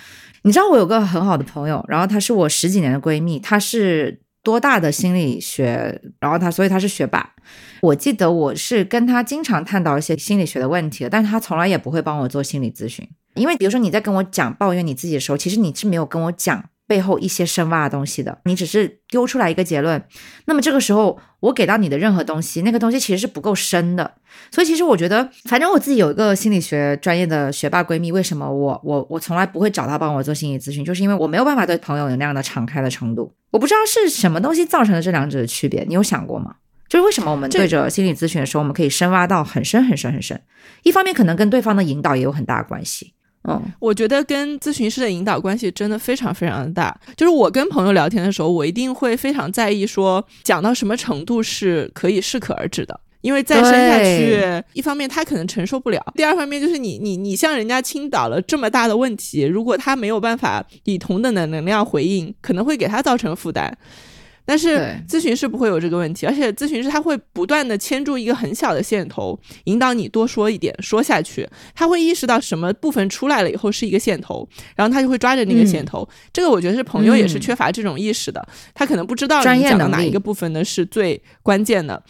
你知道我有个很好的朋友，然后她是我十几年的闺蜜，她是多大的心理学，然后她所以她是学霸。我记得我是跟她经常探讨一些心理学的问题的，但是她从来也不会帮我做心理咨询，因为比如说你在跟我讲抱怨你自己的时候，其实你是没有跟我讲。背后一些深挖的东西的，你只是丢出来一个结论，那么这个时候我给到你的任何东西，那个东西其实是不够深的。所以其实我觉得，反正我自己有一个心理学专业的学霸闺蜜，为什么我我我从来不会找她帮我做心理咨询，就是因为我没有办法对朋友有那样的敞开的程度。我不知道是什么东西造成了这两者的区别，你有想过吗？就是为什么我们对着心理咨询的时候，我们可以深挖到很深很深很深？一方面可能跟对方的引导也有很大关系。嗯，我觉得跟咨询师的引导关系真的非常非常的大。就是我跟朋友聊天的时候，我一定会非常在意说讲到什么程度是可以适可而止的，因为再深下去，一方面他可能承受不了，第二方面就是你你你向人家倾倒了这么大的问题，如果他没有办法以同等的能量回应，可能会给他造成负担。但是咨询师不会有这个问题，而且咨询师他会不断的牵住一个很小的线头，引导你多说一点，说下去。他会意识到什么部分出来了以后是一个线头，然后他就会抓着那个线头。这个我觉得是朋友也是缺乏这种意识的，他可能不知道你讲的哪一个部分呢是最关键的。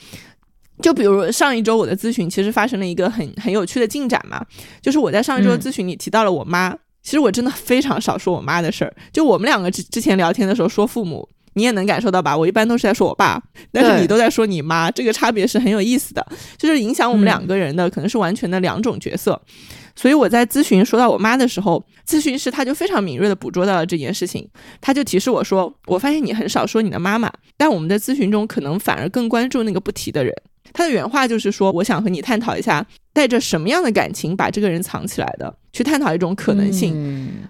就比如上一周我的咨询其实发生了一个很很有趣的进展嘛，就是我在上一周咨询里提到了我妈，其实我真的非常少说我妈的事儿，就我们两个之之前聊天的时候说父母。你也能感受到吧？我一般都是在说我爸，但是你都在说你妈，这个差别是很有意思的，就是影响我们两个人的可能是完全的两种角色。所以我在咨询说到我妈的时候，咨询师他就非常敏锐的捕捉到了这件事情，他就提示我说：“我发现你很少说你的妈妈，但我们的咨询中可能反而更关注那个不提的人。”他的原话就是说：“我想和你探讨一下。”带着什么样的感情把这个人藏起来的？去探讨一种可能性。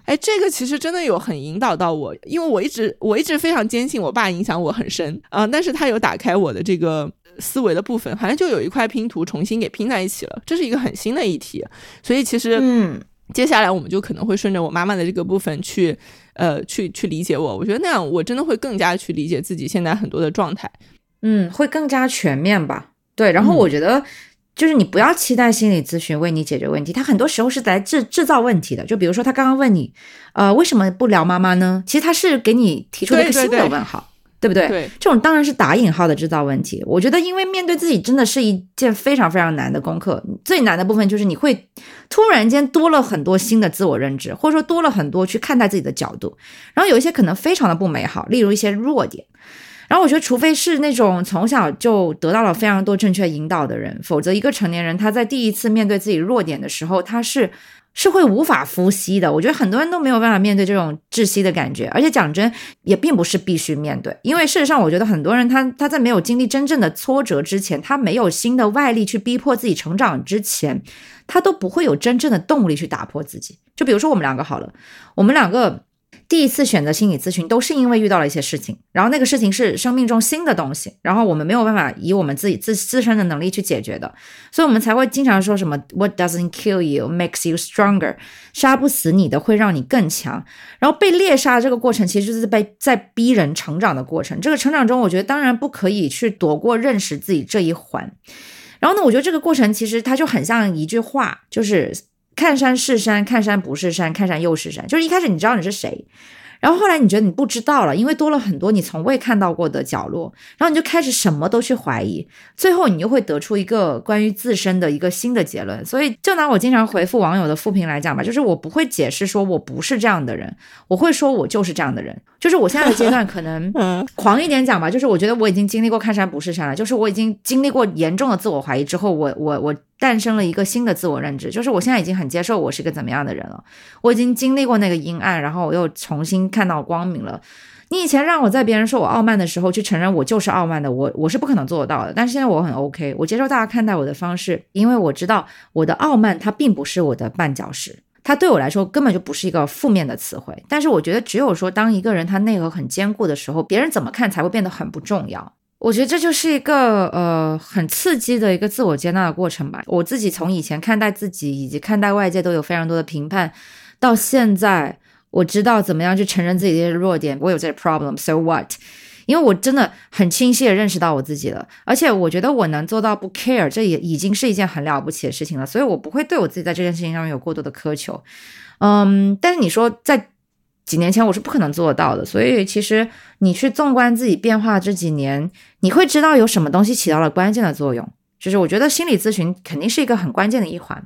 哎，这个其实真的有很引导到我，因为我一直我一直非常坚信我爸影响我很深啊，但是他有打开我的这个思维的部分，好像就有一块拼图重新给拼在一起了。这是一个很新的议题，所以其实嗯，接下来我们就可能会顺着我妈妈的这个部分去呃去去理解我。我觉得那样我真的会更加去理解自己现在很多的状态，嗯，会更加全面吧。对，然后我觉得。就是你不要期待心理咨询为你解决问题，他很多时候是在制制造问题的。就比如说他刚刚问你，呃，为什么不聊妈妈呢？其实他是给你提出了一个新的问号，对不对？对，这种当然是打引号的制造问题。我觉得，因为面对自己真的是一件非常非常难的功课。最难的部分就是你会突然间多了很多新的自我认知，或者说多了很多去看待自己的角度，然后有一些可能非常的不美好，例如一些弱点。然后我觉得，除非是那种从小就得到了非常多正确引导的人，否则一个成年人他在第一次面对自己弱点的时候，他是 是会无法呼吸的。我觉得很多人都没有办法面对这种窒息的感觉，而且讲真，也并不是必须面对，因为事实上，我觉得很多人他他在没有经历真正的挫折之前，他没有新的外力去逼迫自己成长之前，他都不会有真正的动力去打破自己。就比如说我们两个好了，我们两个。第一次选择心理咨询，都是因为遇到了一些事情，然后那个事情是生命中新的东西，然后我们没有办法以我们自己自自身的能力去解决的，所以我们才会经常说什么 “What doesn't kill you makes you stronger”，杀不死你的会让你更强。然后被猎杀这个过程，其实就是被在逼人成长的过程。这个成长中，我觉得当然不可以去躲过认识自己这一环。然后呢，我觉得这个过程其实它就很像一句话，就是。看山是山，看山不是山，看山又是山。就是一开始你知道你是谁。然后后来你觉得你不知道了，因为多了很多你从未看到过的角落，然后你就开始什么都去怀疑，最后你又会得出一个关于自身的一个新的结论。所以就拿我经常回复网友的复评来讲吧，就是我不会解释说我不是这样的人，我会说我就是这样的人。就是我现在的阶段可能 狂一点讲吧，就是我觉得我已经经历过看山不是山了，就是我已经经历过严重的自我怀疑之后，我我我。诞生了一个新的自我认知，就是我现在已经很接受我是个怎么样的人了。我已经经历过那个阴暗，然后我又重新看到光明了。你以前让我在别人说我傲慢的时候去承认我就是傲慢的，我我是不可能做得到的。但是现在我很 OK，我接受大家看待我的方式，因为我知道我的傲慢它并不是我的绊脚石，它对我来说根本就不是一个负面的词汇。但是我觉得只有说当一个人他内核很坚固的时候，别人怎么看才会变得很不重要。我觉得这就是一个呃很刺激的一个自我接纳的过程吧。我自己从以前看待自己以及看待外界都有非常多的评判，到现在我知道怎么样去承认自己的弱点。我有这个 problem，so what？因为我真的很清晰的认识到我自己了，而且我觉得我能做到不 care，这也已经是一件很了不起的事情了。所以我不会对我自己在这件事情上面有过多的苛求。嗯，但是你说在。几年前我是不可能做得到的，所以其实你去纵观自己变化这几年，你会知道有什么东西起到了关键的作用。就是我觉得心理咨询肯定是一个很关键的一环。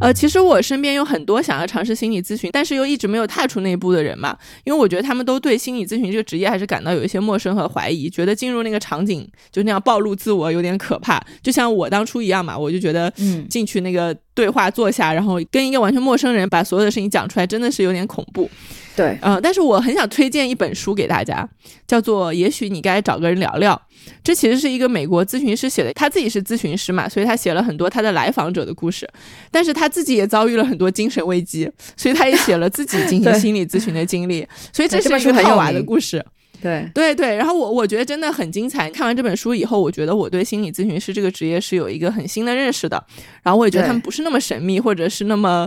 呃，其实我身边有很多想要尝试心理咨询，但是又一直没有踏出那一步的人嘛，因为我觉得他们都对心理咨询这个职业还是感到有一些陌生和怀疑，觉得进入那个场景就那样暴露自我有点可怕，就像我当初一样嘛，我就觉得，嗯，进去那个对话坐下，然后跟一个完全陌生人把所有的事情讲出来，真的是有点恐怖。对，嗯，但是我很想推荐一本书给大家，叫做《也许你该找个人聊聊》。这其实是一个美国咨询师写的，他自己是咨询师嘛，所以他写了很多他的来访者的故事。但是他自己也遭遇了很多精神危机，所以他也写了自己进行心理咨询的经历。所以这是一个很好玩的故事。对对对，然后我我觉得真的很精彩。看完这本书以后，我觉得我对心理咨询师这个职业是有一个很新的认识的。然后我也觉得他们不是那么神秘，或者是那么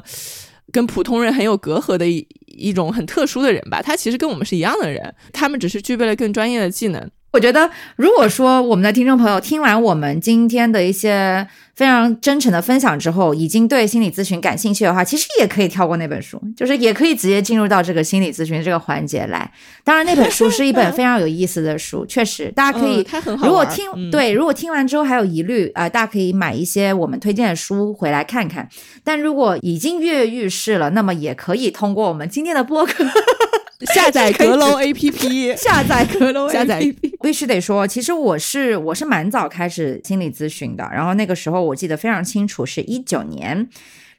跟普通人很有隔阂的一一种很特殊的人吧。他其实跟我们是一样的人，他们只是具备了更专业的技能。我觉得，如果说我们的听众朋友听完我们今天的一些非常真诚的分享之后，已经对心理咨询感兴趣的话，其实也可以跳过那本书，就是也可以直接进入到这个心理咨询这个环节来。当然，那本书是一本非常有意思的书，确实大家可以。如果听对，如果听完之后还有疑虑啊，大家可以买一些我们推荐的书回来看看。但如果已经跃跃欲试了，那么也可以通过我们今天的播客。下载阁楼 APP，下载阁楼下载。必须得说，其实我是我是蛮早开始心理咨询的，然后那个时候我记得非常清楚，是一九年。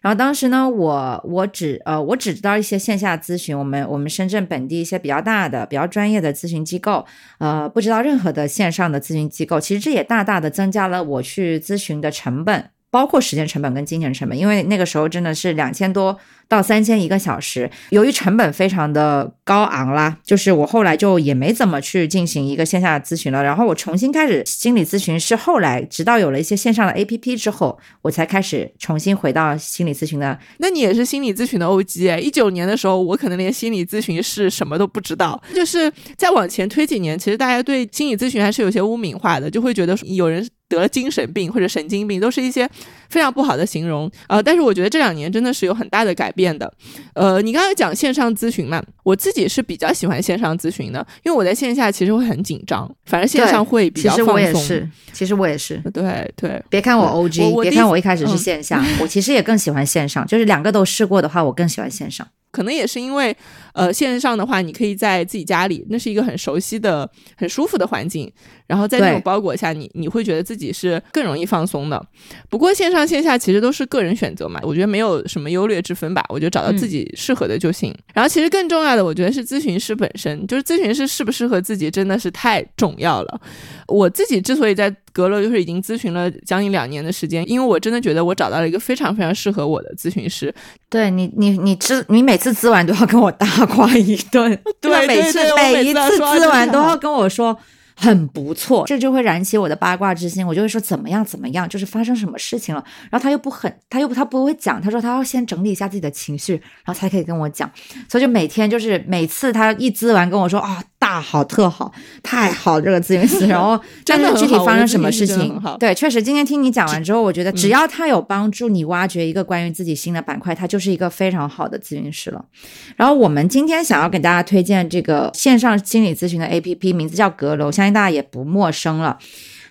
然后当时呢，我我只呃我只知道一些线下咨询，我们我们深圳本地一些比较大的、比较专业的咨询机构，呃，不知道任何的线上的咨询机构。其实这也大大的增加了我去咨询的成本，包括时间成本跟金钱成本，因为那个时候真的是两千多。到三千一个小时，由于成本非常的高昂啦，就是我后来就也没怎么去进行一个线下咨询了。然后我重新开始心理咨询，是后来直到有了一些线上的 APP 之后，我才开始重新回到心理咨询的。那你也是心理咨询的 OG 一九年的时候，我可能连心理咨询是什么都不知道。就是再往前推几年，其实大家对心理咨询还是有些污名化的，就会觉得有人得了精神病或者神经病，都是一些非常不好的形容。呃，但是我觉得这两年真的是有很大的改变的，呃，你刚才讲线上咨询嘛，我自己是比较喜欢线上咨询的，因为我在线下其实会很紧张，反正线上会比较放松。其实我也是，其实我也是，对对。别看我 O G，别看我一开始是线下，我其实也更喜欢线上，就是两个都试过的话，我更喜欢线上。可能也是因为，呃，线上的话，你可以在自己家里，那是一个很熟悉的、很舒服的环境。然后在那种包裹下，你你会觉得自己是更容易放松的。不过线上线下其实都是个人选择嘛，我觉得没有什么优劣之分吧。我觉得找到自己适合的就行。然后其实更重要的，我觉得是咨询师本身，就是咨询师适不适合自己，真的是太重要了。我自己之所以在阁楼就是已经咨询了将近两年的时间，因为我真的觉得我找到了一个非常非常适合我的咨询师。对你，你你咨你每次咨完都要跟我大夸一顿，对，每次每一次咨完都要跟我说。很不错，这就会燃起我的八卦之心。我就会说怎么样怎么样，就是发生什么事情了。然后他又不很，他又他不会讲。他说他要先整理一下自己的情绪，然后才可以跟我讲。所以就每天就是每次他一滋完跟我说啊。大好特好，太好这个咨询师，然后真的具体发生什么事情？对，确实今天听你讲完之后，我觉得只要他有帮助你挖掘一个关于自己新的板块，他就是一个非常好的咨询师了。然后我们今天想要给大家推荐这个线上心理咨询的 APP，名字叫阁楼，相信大家也不陌生了。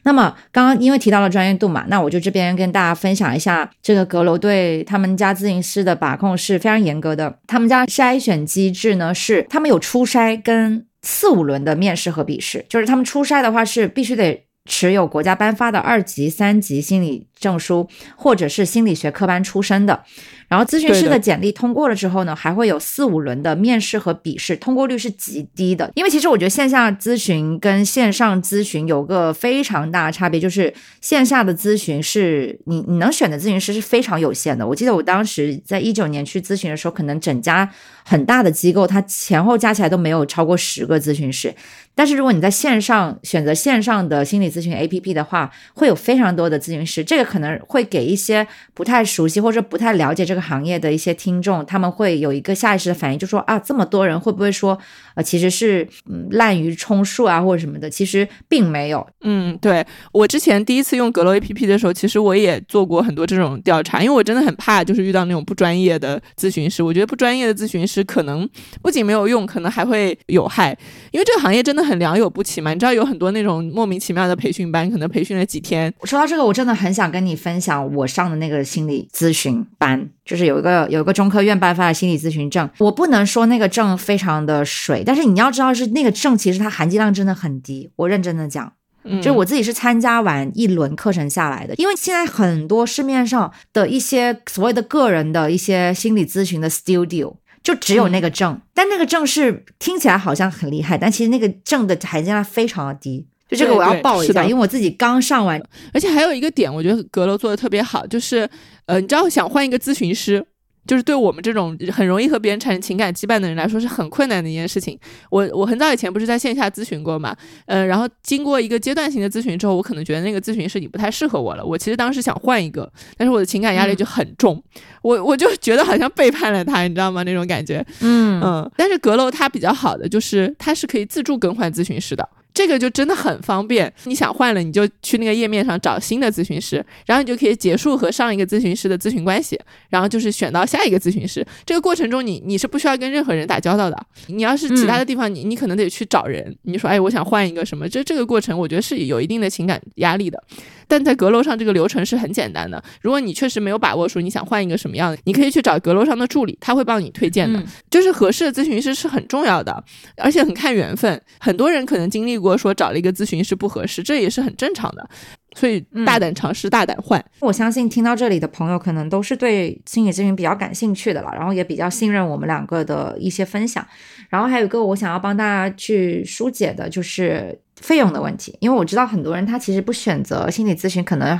那么刚刚因为提到了专业度嘛，那我就这边跟大家分享一下，这个阁楼对他们家咨询师的把控是非常严格的。他们家筛选机制呢是，他们有初筛跟四五轮的面试和笔试，就是他们初筛的话是必须得持有国家颁发的二级、三级心理证书，或者是心理学科班出身的。然后咨询师的简历通过了之后呢，还会有四五轮的面试和笔试，通过率是极低的。因为其实我觉得线下咨询跟线上咨询有个非常大的差别，就是线下的咨询是你你能选的咨询师是非常有限的。我记得我当时在一九年去咨询的时候，可能整家很大的机构，它前后加起来都没有超过十个咨询师。但是如果你在线上选择线上的心理咨询 APP 的话，会有非常多的咨询师，这个可能会给一些不太熟悉或者不太了解这个。行业的一些听众，他们会有一个下意识的反应，就说啊，这么多人会不会说，呃，其实是嗯滥竽充数啊，或者什么的？其实并没有。嗯，对我之前第一次用阁楼 APP 的时候，其实我也做过很多这种调查，因为我真的很怕，就是遇到那种不专业的咨询师。我觉得不专业的咨询师可能不仅没有用，可能还会有害，因为这个行业真的很良莠不齐嘛。你知道有很多那种莫名其妙的培训班，可能培训了几天。说到这个，我真的很想跟你分享我上的那个心理咨询班。就是有一个有一个中科院颁发的心理咨询证。我不能说那个证非常的水，但是你要知道是那个证其实它含金量真的很低。我认真的讲，就是我自己是参加完一轮课程下来的，因为现在很多市面上的一些所谓的个人的一些心理咨询的 studio。就只有那个证，但那个证是听起来好像很厉害，但其实那个证的含金量非常的低。就这个我要报一下，因为我自己刚上完，而且还有一个点，我觉得阁楼做的特别好，就是呃，你知道想换一个咨询师。就是对我们这种很容易和别人产生情感羁绊的人来说是很困难的一件事情。我我很早以前不是在线下咨询过嘛，呃，然后经过一个阶段性的咨询之后，我可能觉得那个咨询师你不太适合我了。我其实当时想换一个，但是我的情感压力就很重，我我就觉得好像背叛了他，你知道吗？那种感觉。嗯嗯。但是阁楼它比较好的就是它是可以自助更换咨询师的。这个就真的很方便，你想换了你就去那个页面上找新的咨询师，然后你就可以结束和上一个咨询师的咨询关系，然后就是选到下一个咨询师。这个过程中你你是不需要跟任何人打交道的。你要是其他的地方，你你可能得去找人，你说哎我想换一个什么，这这个过程我觉得是有一定的情感压力的。但在阁楼上这个流程是很简单的。如果你确实没有把握说你想换一个什么样的，你可以去找阁楼上的助理，他会帮你推荐的。就是合适的咨询师是很重要的，而且很看缘分。很多人可能经历过说找了一个咨询师不合适，这也是很正常的。所以大胆尝试，大胆换。我相信听到这里的朋友可能都是对心理咨询比较感兴趣的了，然后也比较信任我们两个的一些分享。然后还有一个我想要帮大家去疏解的就是。费用的问题，因为我知道很多人他其实不选择心理咨询，可能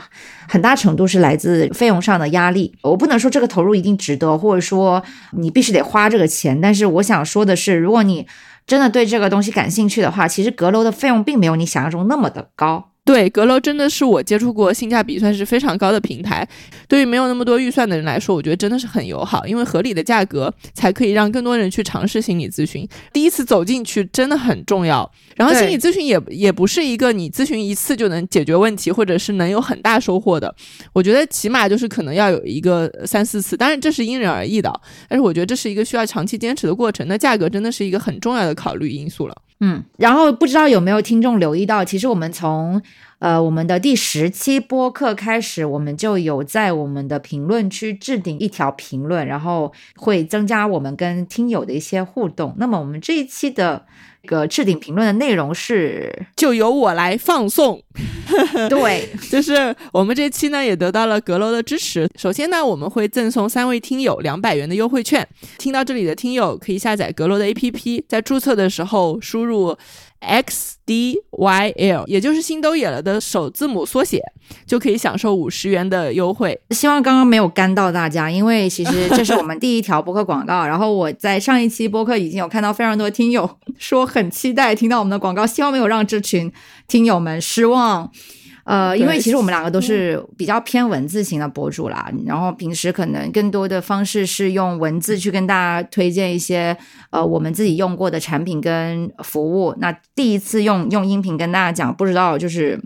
很大程度是来自费用上的压力。我不能说这个投入一定值得，或者说你必须得花这个钱。但是我想说的是，如果你真的对这个东西感兴趣的话，其实阁楼的费用并没有你想象中那么的高。对，阁楼真的是我接触过性价比算是非常高的平台。对于没有那么多预算的人来说，我觉得真的是很友好，因为合理的价格才可以让更多人去尝试心理咨询。第一次走进去真的很重要。然后心理咨询也也不是一个你咨询一次就能解决问题，或者是能有很大收获的。我觉得起码就是可能要有一个三四次，当然这是因人而异的。但是我觉得这是一个需要长期坚持的过程。那价格真的是一个很重要的考虑因素了。嗯，然后不知道有没有听众留意到，其实我们从呃我们的第十期播客开始，我们就有在我们的评论区置顶一条评论，然后会增加我们跟听友的一些互动。那么我们这一期的。个置顶评论的内容是，就由我来放送。对，就是我们这期呢也得到了阁楼的支持。首先呢，我们会赠送三位听友两百元的优惠券。听到这里的听友可以下载阁楼的 APP，在注册的时候输入。X D Y L，也就是新都野了的首字母缩写，就可以享受五十元的优惠。希望刚刚没有干到大家，因为其实这是我们第一条播客广告。然后我在上一期播客已经有看到非常多听友说很期待听到我们的广告，希望没有让这群听友们失望。呃，因为其实我们两个都是比较偏文字型的博主啦，然后平时可能更多的方式是用文字去跟大家推荐一些呃我们自己用过的产品跟服务。那第一次用用音频跟大家讲，不知道就是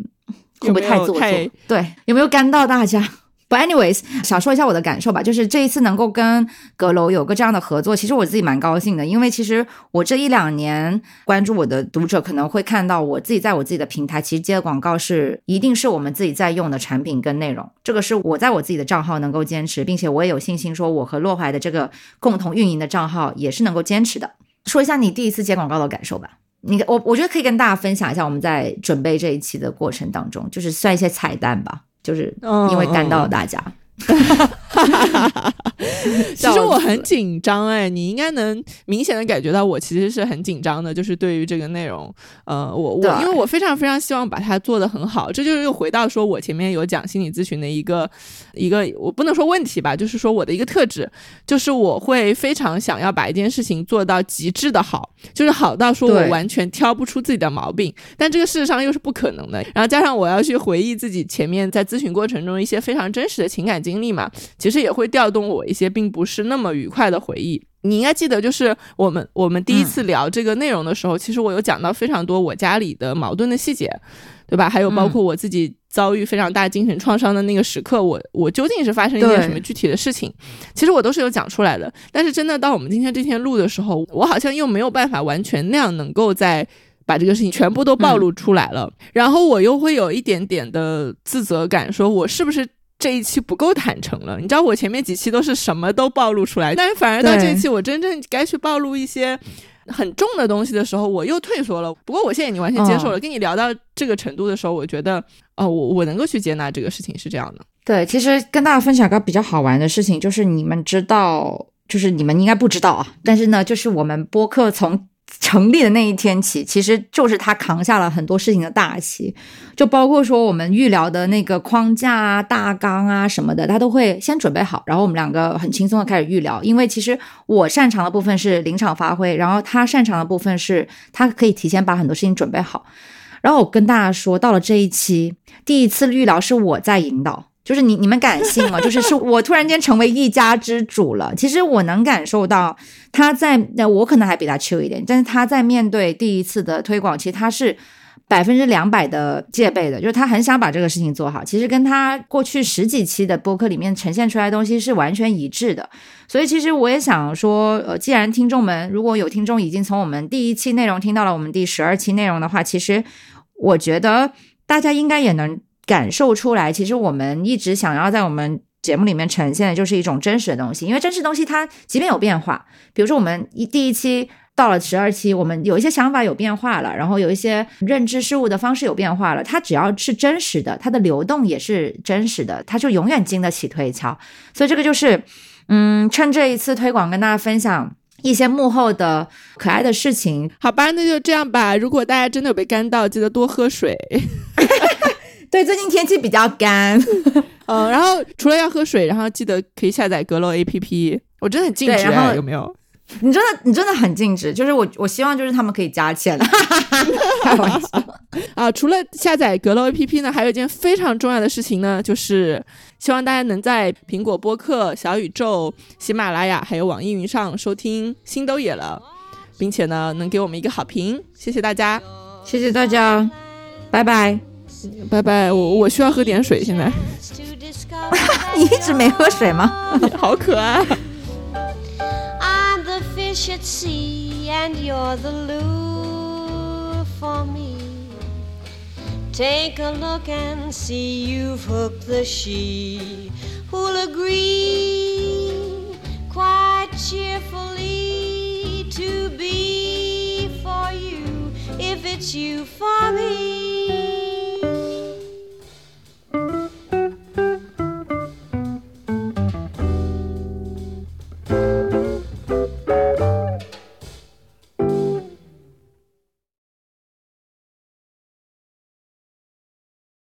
会不会太做作？对，有没有干到大家？But anyways，想说一下我的感受吧，就是这一次能够跟阁楼有个这样的合作，其实我自己蛮高兴的，因为其实我这一两年关注我的读者可能会看到我自己在我自己的平台，其实接的广告是一定是我们自己在用的产品跟内容，这个是我在我自己的账号能够坚持，并且我也有信心说我和洛怀的这个共同运营的账号也是能够坚持的。说一下你第一次接广告的感受吧，你我我觉得可以跟大家分享一下我们在准备这一期的过程当中，就是算一些彩蛋吧。就是因为干到了大家。其实我很紧张哎，你应该能明显的感觉到我其实是很紧张的，就是对于这个内容，呃，我我因为我非常非常希望把它做得很好，这就是又回到说我前面有讲心理咨询的一个一个，我不能说问题吧，就是说我的一个特质，就是我会非常想要把一件事情做到极致的好，就是好到说我完全挑不出自己的毛病，但这个事实上又是不可能的。然后加上我要去回忆自己前面在咨询过程中一些非常真实的情感。经历嘛，其实也会调动我一些并不是那么愉快的回忆。你应该记得，就是我们我们第一次聊这个内容的时候，其实我有讲到非常多我家里的矛盾的细节，对吧？还有包括我自己遭遇非常大精神创伤的那个时刻，我我究竟是发生一件什么具体的事情？其实我都是有讲出来的。但是真的到我们今天这天录的时候，我好像又没有办法完全那样能够在把这个事情全部都暴露出来了。然后我又会有一点点的自责感，说我是不是？这一期不够坦诚了。你知道我前面几期都是什么都暴露出来，但是反而到这一期我真正该去暴露一些很重的东西的时候，我又退缩了。不过我现在已经完全接受了。跟你聊到这个程度的时候，我觉得哦，我我能够去接纳这个事情是这样的。对，其实跟大家分享个比较好玩的事情，就是你们知道，就是你们应该不知道啊，但是呢，就是我们播客从。成立的那一天起，其实就是他扛下了很多事情的大旗，就包括说我们预聊的那个框架啊、大纲啊什么的，他都会先准备好，然后我们两个很轻松的开始预聊。因为其实我擅长的部分是临场发挥，然后他擅长的部分是他可以提前把很多事情准备好。然后我跟大家说，到了这一期第一次预聊是我在引导。就是你你们敢信吗？就是是我突然间成为一家之主了。其实我能感受到他在，我可能还比他 chill 一点，但是他在面对第一次的推广，其实他是百分之两百的戒备的，就是他很想把这个事情做好。其实跟他过去十几期的播客里面呈现出来的东西是完全一致的。所以其实我也想说，呃，既然听众们如果有听众已经从我们第一期内容听到了我们第十二期内容的话，其实我觉得大家应该也能。感受出来，其实我们一直想要在我们节目里面呈现的就是一种真实的东西，因为真实东西它即便有变化，比如说我们一第一期到了十二期，我们有一些想法有变化了，然后有一些认知事物的方式有变化了，它只要是真实的，它的流动也是真实的，它就永远经得起推敲。所以这个就是，嗯，趁这一次推广跟大家分享一些幕后的可爱的事情，好吧？那就这样吧。如果大家真的有被干到，记得多喝水。对，最近天气比较干，嗯，然后除了要喝水，然后记得可以下载阁楼 APP。我真的很静止，有没有？你真的，你真的很静止。就是我，我希望就是他们可以加钱，开玩笑啊！除了下载阁楼 APP 呢，还有一件非常重要的事情呢，就是希望大家能在苹果播客、小宇宙、喜马拉雅还有网易云上收听《心都野了》，并且呢，能给我们一个好评，谢谢大家，谢谢大家，拜拜。拜拜，我我需要喝点水。现在你一直没喝水吗？好可爱。Take a look and see you've hooked the she who'll agree quite cheerfully to be for you if it's you for